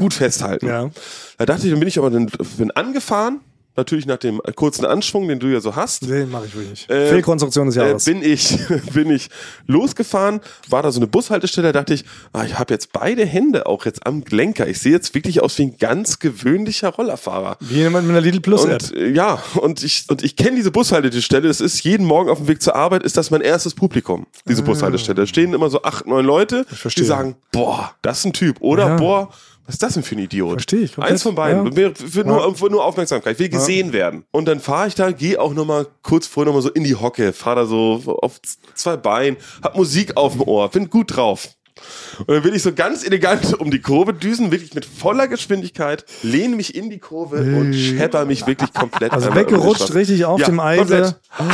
gut festhalten. Ja. Da dachte ich, dann bin ich aber dann, bin angefahren, natürlich nach dem kurzen Anschwung, den du ja so hast. Den mache ich wirklich nicht. Äh, Fehlkonstruktion des Äh, Jahres. bin ich (laughs) bin ich losgefahren, war da so eine Bushaltestelle, da dachte ich, ah, ich habe jetzt beide Hände auch jetzt am Lenker. Ich sehe jetzt wirklich aus wie ein ganz gewöhnlicher Rollerfahrer. wie jemand mit einer Lidl Plus App. Und äh, ja, und ich und ich kenne diese Bushaltestelle. Das ist jeden Morgen auf dem Weg zur Arbeit ist das mein erstes Publikum. Diese Bushaltestelle. Da stehen immer so acht, neun Leute, die Ah. sagen, boah, das ist ein Typ. Oder Ja. boah, was ist das denn für ein Idiot? Verstehe ich komplett. Eins von beiden. Ja. Mir- Für, nur, für nur Aufmerksamkeit. Ich will gesehen werden. Und dann fahre ich da, gehe auch nochmal kurz vorher nochmal so in die Hocke, fahre da so auf zwei Beinen, hab Musik auf dem Ohr, bin gut drauf. Und dann will ich so ganz elegant um die Kurve düsen, wirklich mit voller Geschwindigkeit, lehne mich in die Kurve und schepper mich wirklich komplett. Also weggerutscht richtig auf Ja, dem Eise. komplett.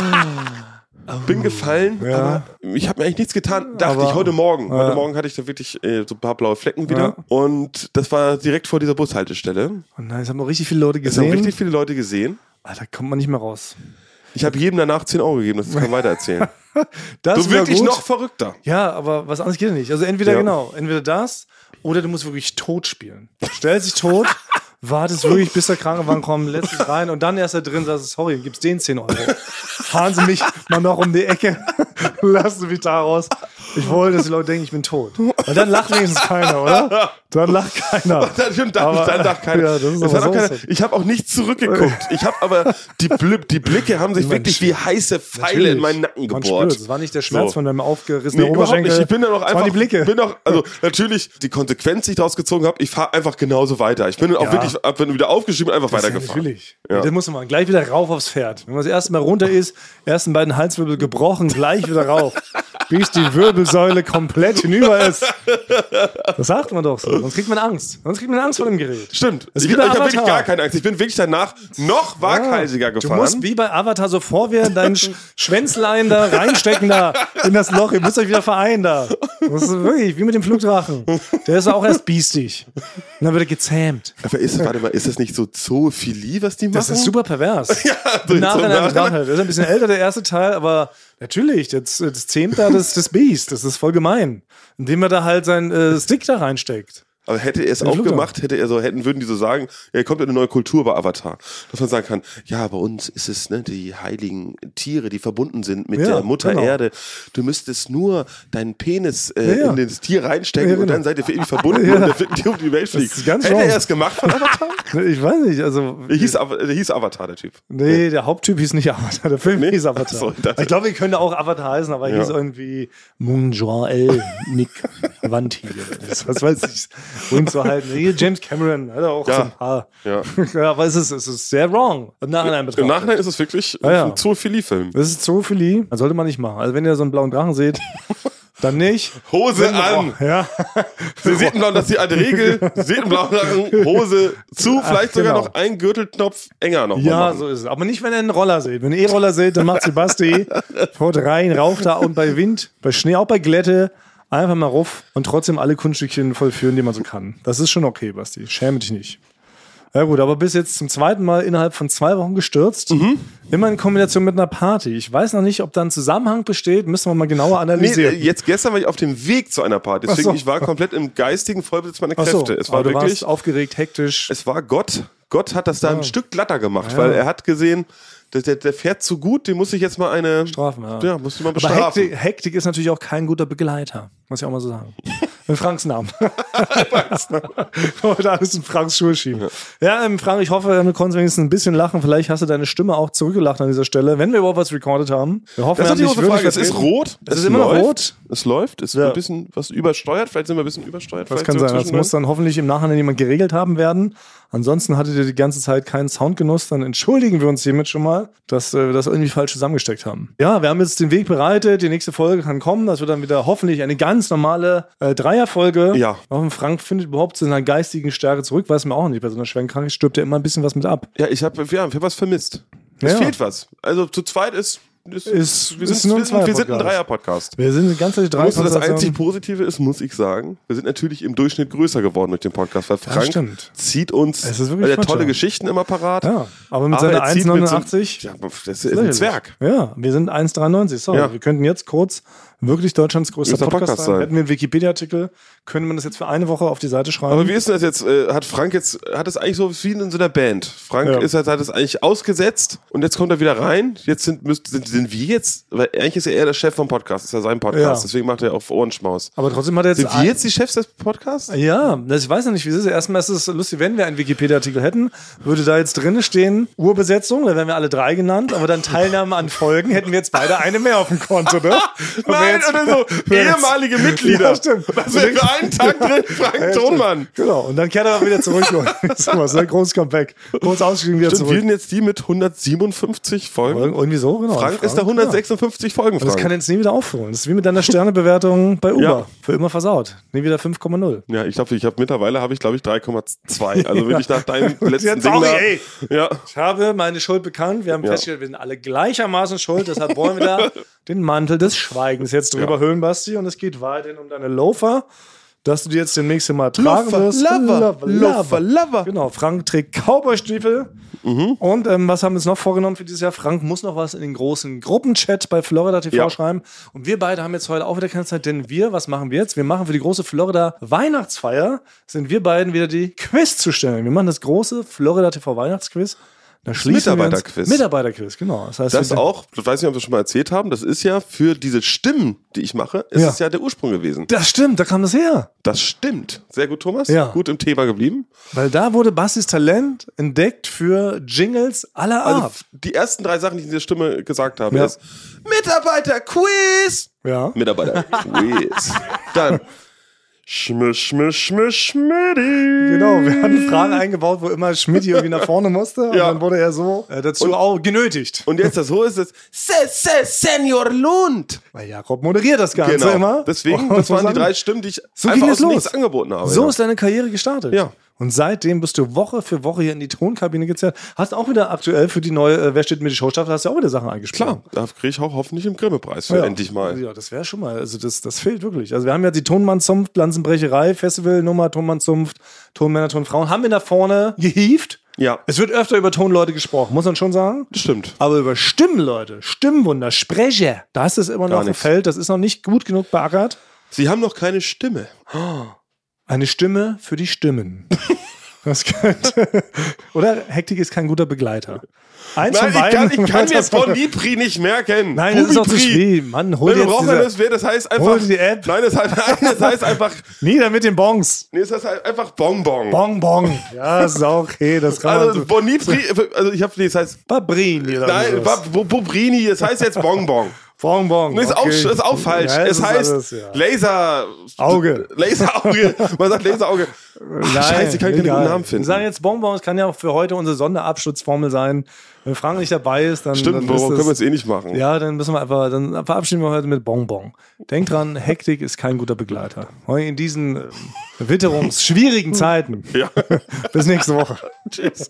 Bin gefallen, Ja. aber ich habe mir eigentlich nichts getan. Dachte Aber- ich heute Morgen. Heute Morgen hatte ich da wirklich äh, so ein paar blaue Flecken wieder. Und das war direkt vor dieser Bushaltestelle. Oh nein, es haben auch richtig viele Leute Es haben gesehen. richtig viele Leute gesehen. Da kommt man nicht mehr raus. Ich habe jedem danach 10 Euro gegeben, das kann man weitererzählen. (laughs) Das wär wirklich gut. noch verrückter. Ja, aber was anderes geht nicht. Also entweder Ja. genau, entweder das oder du musst wirklich tot spielen. Stell dich tot, wartest wirklich, bis der Krankenwagen kommt, lässt dich rein und dann erst da drin sagst, sorry, gibst den 10 Euro. Fahren Sie mich mal noch um die Ecke, (laughs) lassen Sie mich da raus. Ich wollte, dass die Leute denken, ich bin tot. Und dann lacht wenigstens keiner, oder? Dann lacht keiner. (laughs) Dann, dann, Aber- dann dachte keiner. Ja, das aber hat auch keiner ich habe auch nicht zurückgeguckt. Ich habe aber die, die Blicke haben sich wirklich wie heiße Pfeile in Natürlich. meinen Nacken gebohrt. es war nicht der Schmerz So. von deinem aufgerissenen Nee, Oberschenkel. nicht. Ich bin da noch einfach. die Blicke. Bin noch, also natürlich die Konsequenz, die ich daraus gezogen habe. Ich fahre einfach genauso weiter. Ich bin dann auch Ja. wirklich, dann wieder aufgeschrieben einfach Das ist ja weitergefahren. Natürlich. Ja. Das muss man gleich wieder rauf aufs Pferd. Wenn man das erste Mal runter ist, ersten beiden Halswirbel gebrochen, gleich wieder rauf. Bis die Wirbelsäule komplett hinüber ist. Das sagt man doch so. Sonst kriegt man Angst. Sonst kriegt man Angst vor dem Gerät. Stimmt. Ich ich habe wirklich gar keine Angst. Ich bin wirklich danach noch waghalsiger Du gefahren. musst wie bei Avatar so vor wir dein Sch Schwänzlein da reinstecken da in das Loch. Ihr müsst euch wieder vereinen da. Das ist wirklich wie mit dem Flugdrachen. Der ist auch erst biestig. Und dann wird er gezähmt. Aber ist, warte mal, ist das nicht so Zoophilie, was die machen? Das ist super pervers. (laughs) Ja, so Nachhinein Nachhinein. betrachtet. Das ist ein bisschen älter, der erste Teil, aber natürlich, das, das zähmt da das, das Biest. Das ist voll gemein. Indem er da halt seinen äh, Stick da reinsteckt. Aber hätte er es auch gemacht, hätte er so, hätten, würden die so sagen, ja, kommt eine neue Kultur bei Avatar. Dass man sagen kann, ja, bei uns ist es, ne, die heiligen Tiere, die verbunden sind mit Ja, der Mutter genau. Erde. Du müsstest nur deinen Penis äh, Ja, in das Tier reinstecken Ja, und genau. dann seid ihr für ewig verbunden (laughs) und der wird dir um die Welt ganz hätte wrong. er es gemacht von Avatar? (laughs) Ich weiß nicht, also. Der hieß, der hieß Avatar, der Typ. Nee, der Haupttyp hieß nicht Avatar, der Film Nee? hieß Avatar. So, ich ich glaube, er könnte auch Avatar heißen, aber er hieß irgendwie Moon Joel Nick (laughs) Vanti. Was weiß ich. (laughs) Und so halt, nee, James Cameron, hat auch Ja. so ein paar. Ja. (laughs) Ja, aber es ist, es ist sehr wrong. Im Nachhinein betrachtet. Im Nachhinein ist es wirklich Ah, ja. ein Zoophilie-Film. Das ist Zoophilie, das sollte man nicht machen. Also wenn ihr so einen blauen Drachen seht, (laughs) dann nicht. Hose Wenn- an! Ja, Sie einen blauen, das ist die alte Regel. Seht einen blauen Drachen, Hose zu, vielleicht sogar genau. noch ein Gürtelknopf enger noch. ja, so ist es. Aber nicht, wenn ihr einen Roller seht. Wenn ihr E-Roller seht, dann macht Sebasti, fährt rein, raucht da und bei Wind, bei Schnee, auch bei Glätte, einfach mal ruf und trotzdem alle Kunststückchen vollführen, die man so kann. Das ist schon okay, Basti. Schäme dich nicht. Ja gut, aber bis jetzt zum zweiten Mal innerhalb von zwei Wochen gestürzt. Mhm. Immer in Kombination mit einer Party. Ich weiß noch nicht, ob da ein Zusammenhang besteht. Müssen wir mal genauer Nee, analysieren. äh, jetzt gestern war ich auf dem Weg zu einer Party. Deswegen, so. ich war komplett im geistigen Vollbesitz meiner Ach so, Kräfte. Es war aber du wirklich, warst aufgeregt, hektisch. es war Gott. Gott hat das da Ah. ein Stück glatter gemacht, weil er hat gesehen, der, der, der fährt zu gut, den muss ich jetzt mal eine Strafen, ja. Ja, muss ich mal Aber bestrafen. Hektik, Hektik ist natürlich auch kein guter Begleiter. Muss ich auch mal so sagen. (laughs) In Franks Namen. (laughs) Heute alles in Franks Schuhe schieben. Ja, ähm, Frank, ich hoffe, du konntest wenigstens ein bisschen lachen. Vielleicht hast du deine Stimme auch zurückgelacht an dieser Stelle, wenn wir überhaupt was recorded haben. Wir hoffen, Das wir ist die haben dich Frage. Es ist rot. Es ist immer noch läuft. rot. Es läuft. Es ist Ja. ein bisschen was übersteuert. Vielleicht sind wir ein bisschen übersteuert. Das kann sein. Das muss dann hoffentlich im Nachhinein jemand geregelt haben werden. Ansonsten hattet ihr die ganze Zeit keinen Soundgenuss. Dann entschuldigen wir uns hiermit schon mal, dass äh, wir das irgendwie falsch zusammengesteckt haben. Ja, wir haben jetzt den Weg bereitet. Die nächste Folge kann kommen. Das wird dann wieder hoffentlich eine ganz normale äh, Dreierfolge. Ja. Hoffen, Frank findet überhaupt zu seiner geistigen Stärke zurück. Weiß man auch nicht. Bei so einer schweren Krankheit stirbt ja immer ein bisschen was mit ab. Ja, ich habe ja, ich hab was vermisst. Es Ja. fehlt was. Also zu zweit ist, ist, Ist- wir, ist sind, ein wir, sind, wir sind ein. Dreier-Podcast. Wir sind die ganze Zeit drei Muss, das einzig Positive ist, muss ich sagen, wir sind natürlich im Durchschnitt größer geworden durch den Podcast, weil Frank zieht uns, Es ist wirklich weil er tolle. Geschichten immer parat. Ja, aber mit Aber seiner er zieht mit so- 1,89 Ja, das ist ein Zwerg. Ja, wir sind 1,93. Sorry, Ja. wir könnten jetzt kurz wirklich Deutschlands größter Podcast, Podcast sein. sein. Hätten wir einen Wikipedia-Artikel, könnte man das jetzt für eine Woche auf die Seite schreiben. Aber wie ist denn das jetzt? Äh, hat Frank jetzt, hat es eigentlich so wie in so einer Band? Frank Ja. ist, hat, hat es eigentlich ausgesetzt und jetzt kommt er wieder rein. Jetzt sind, müsst, sind, sind wir jetzt, weil eigentlich ist er eher der Chef vom Podcast, ist ja sein Podcast, Ja. deswegen macht er auf Ohrenschmaus. Aber trotzdem hat er jetzt. Sind wir jetzt die Chefs des Podcasts? ja, das, ich weiß ja nicht, wie es ist. Erstmal ist es lustig, wenn wir einen Wikipedia-Artikel hätten, würde da jetzt drinnen stehen, Urbesetzung, da wären wir alle drei genannt, aber dann Teilnahme an Folgen, hätten wir jetzt beide eine mehr auf dem Konto, ne? (laughs) Und jetzt- oder so (laughs) ehemalige Mitglieder. Ja, stimmt. Was (laughs) wäre für einen Tag drin? Frank Ja, Thonmann. Genau, und dann kehrt er wieder zurück. (laughs) so was, ne? Großes Comeback. Groß ausgeschrieben wieder Stimmt, wir zurück. sind jetzt die mit 157 Folgen. Irgendwie so, genau. Frank ist da ja. 156 Folgen, Das Frank. kann jetzt nie wieder aufholen. Das ist wie mit deiner Sternebewertung bei Uber. Ja. Für immer versaut. Nie wieder 5,0 ja, ich glaube, ich habe mittlerweile habe ich glaube ich 3,2. Also wenn ich nach deinem letzten Ding sorry, da, ey. ja, Ich habe meine Schuld bekannt. Wir haben festgestellt, wir sind alle gleichermaßen schuld. Deshalb wollen wir da den Mantel des Schweigens jetzt drüber Ja. hüllen, Basti. Und es geht weiterhin um deine Loafer, dass du die jetzt demnächst mal tragen Loafer, wirst. Lover, Loafer, Lover. Genau, Frank trägt Cowboy-Stiefel. Mhm. Und ähm, was haben wir uns noch vorgenommen für dieses Jahr? Frank muss noch was in den großen Gruppenchat bei Florida TV Ja. schreiben. Und wir beide haben jetzt heute auch wieder keine Zeit, denn wir, was machen wir jetzt? Wir machen für die große Florida Weihnachtsfeier, sind wir beiden wieder die Quiz zu stellen. Wir machen das große Florida TV Weihnachtsquiz. Da schließen Mitarbeiterquiz. Mitarbeiterquiz, genau. Das heißt, Das auch, ich weiß nicht, ob wir schon mal erzählt haben, das ist ja für diese Stimmen, die ich mache, ist Ja. es ja der Ursprung gewesen. Das stimmt, da kam das her. Das stimmt. Sehr gut, Thomas. Ja. Gut im Thema geblieben. Weil da wurde Bastis Talent entdeckt für Jingles aller Also Art. die ersten drei Sachen, die ich in dieser Stimme gesagt habe, Ja. ist Mitarbeiter-Quiz. ja. Mitarbeiter-Quiz. (laughs) Dann Schmisch, Schmisch, Schmisch, Schmidti. Genau, wir hatten Fragen eingebaut, wo immer Schmidt irgendwie nach vorne musste. Und Ja. dann wurde er so äh, dazu auch genötigt. Und jetzt das so ist es. Se, se, Senior Lund. Weil Jakob moderiert das Ganze Genau. immer. Deswegen, Und das waren die drei Stimmen, die ich So einfach aus los. Nichts angeboten habe. So ja. ist deine Karriere gestartet. Ja. Und seitdem bist du Woche für Woche hier in die Tonkabine gezerrt. Hast auch wieder aktuell für die neue äh, Wer steht mit die Showstaffel, hast du auch wieder Sachen eingesprochen. Klar, da kriege ich auch hoffentlich einen Grimme-Preis für Ja. endlich mal. Ja, das wäre schon mal. Also das, das fehlt wirklich. Also wir haben ja die Tonmann-Zunft, Lanzenbrecherei, Festivalnummer, Tonmann-Zunft, Tonmänner, Tonfrauen, haben wir da vorne gehievt. Ja, Es wird öfter über Tonleute gesprochen, muss man schon sagen. das stimmt. Aber über Stimmenleute, Stimmwunder, Sprecher, da ist immer noch Gar ein nichts. Feld, das ist noch nicht gut genug beackert. Sie haben noch keine Stimme. Eine Stimme für die Stimmen. (laughs) Das könnte. (laughs) Oder Hektik ist kein guter Begleiter. Eins Nein, von ich kann, beiden. ich kann mir Bonipri (laughs) nicht merken. Nein, das ist auch zu Bubipri. schwierig. Mann, hol wir jetzt brauchen diese, das, das heißt einfach. hol die App. Nein, das heißt, nein, das heißt einfach. Nieder mit den Bons. Nee, das heißt halt einfach Bonbon. Bong. Ja, ist auch okay. Das kann man Also so. Bonipri, also ich habe, nee, das heißt, Babrini oder nein, Bubrini, das heißt jetzt Bonbon. Bong, bong. Nee, ist, auch, okay. ist auch falsch. Ja, es ist heißt alles, ja. Laser. Auge. Laserauge. (laughs) Man sagt Laserauge. Ach, Scheiße, ich kann keinen guten Namen Wir finden. sagen jetzt Bonbon, es kann ja auch für heute unsere Sonderabschutzformel sein. Wenn Frank nicht dabei ist, dann. Stimmt, dann warum können wir es eh nicht machen? Ja, dann müssen wir einfach, dann verabschieden wir heute mit Bonbon. Denkt dran, Hektik ist kein guter Begleiter. In diesen ähm, witterungsschwierigen Zeiten. Ja. (laughs) Bis nächste Woche. (laughs) Tschüss.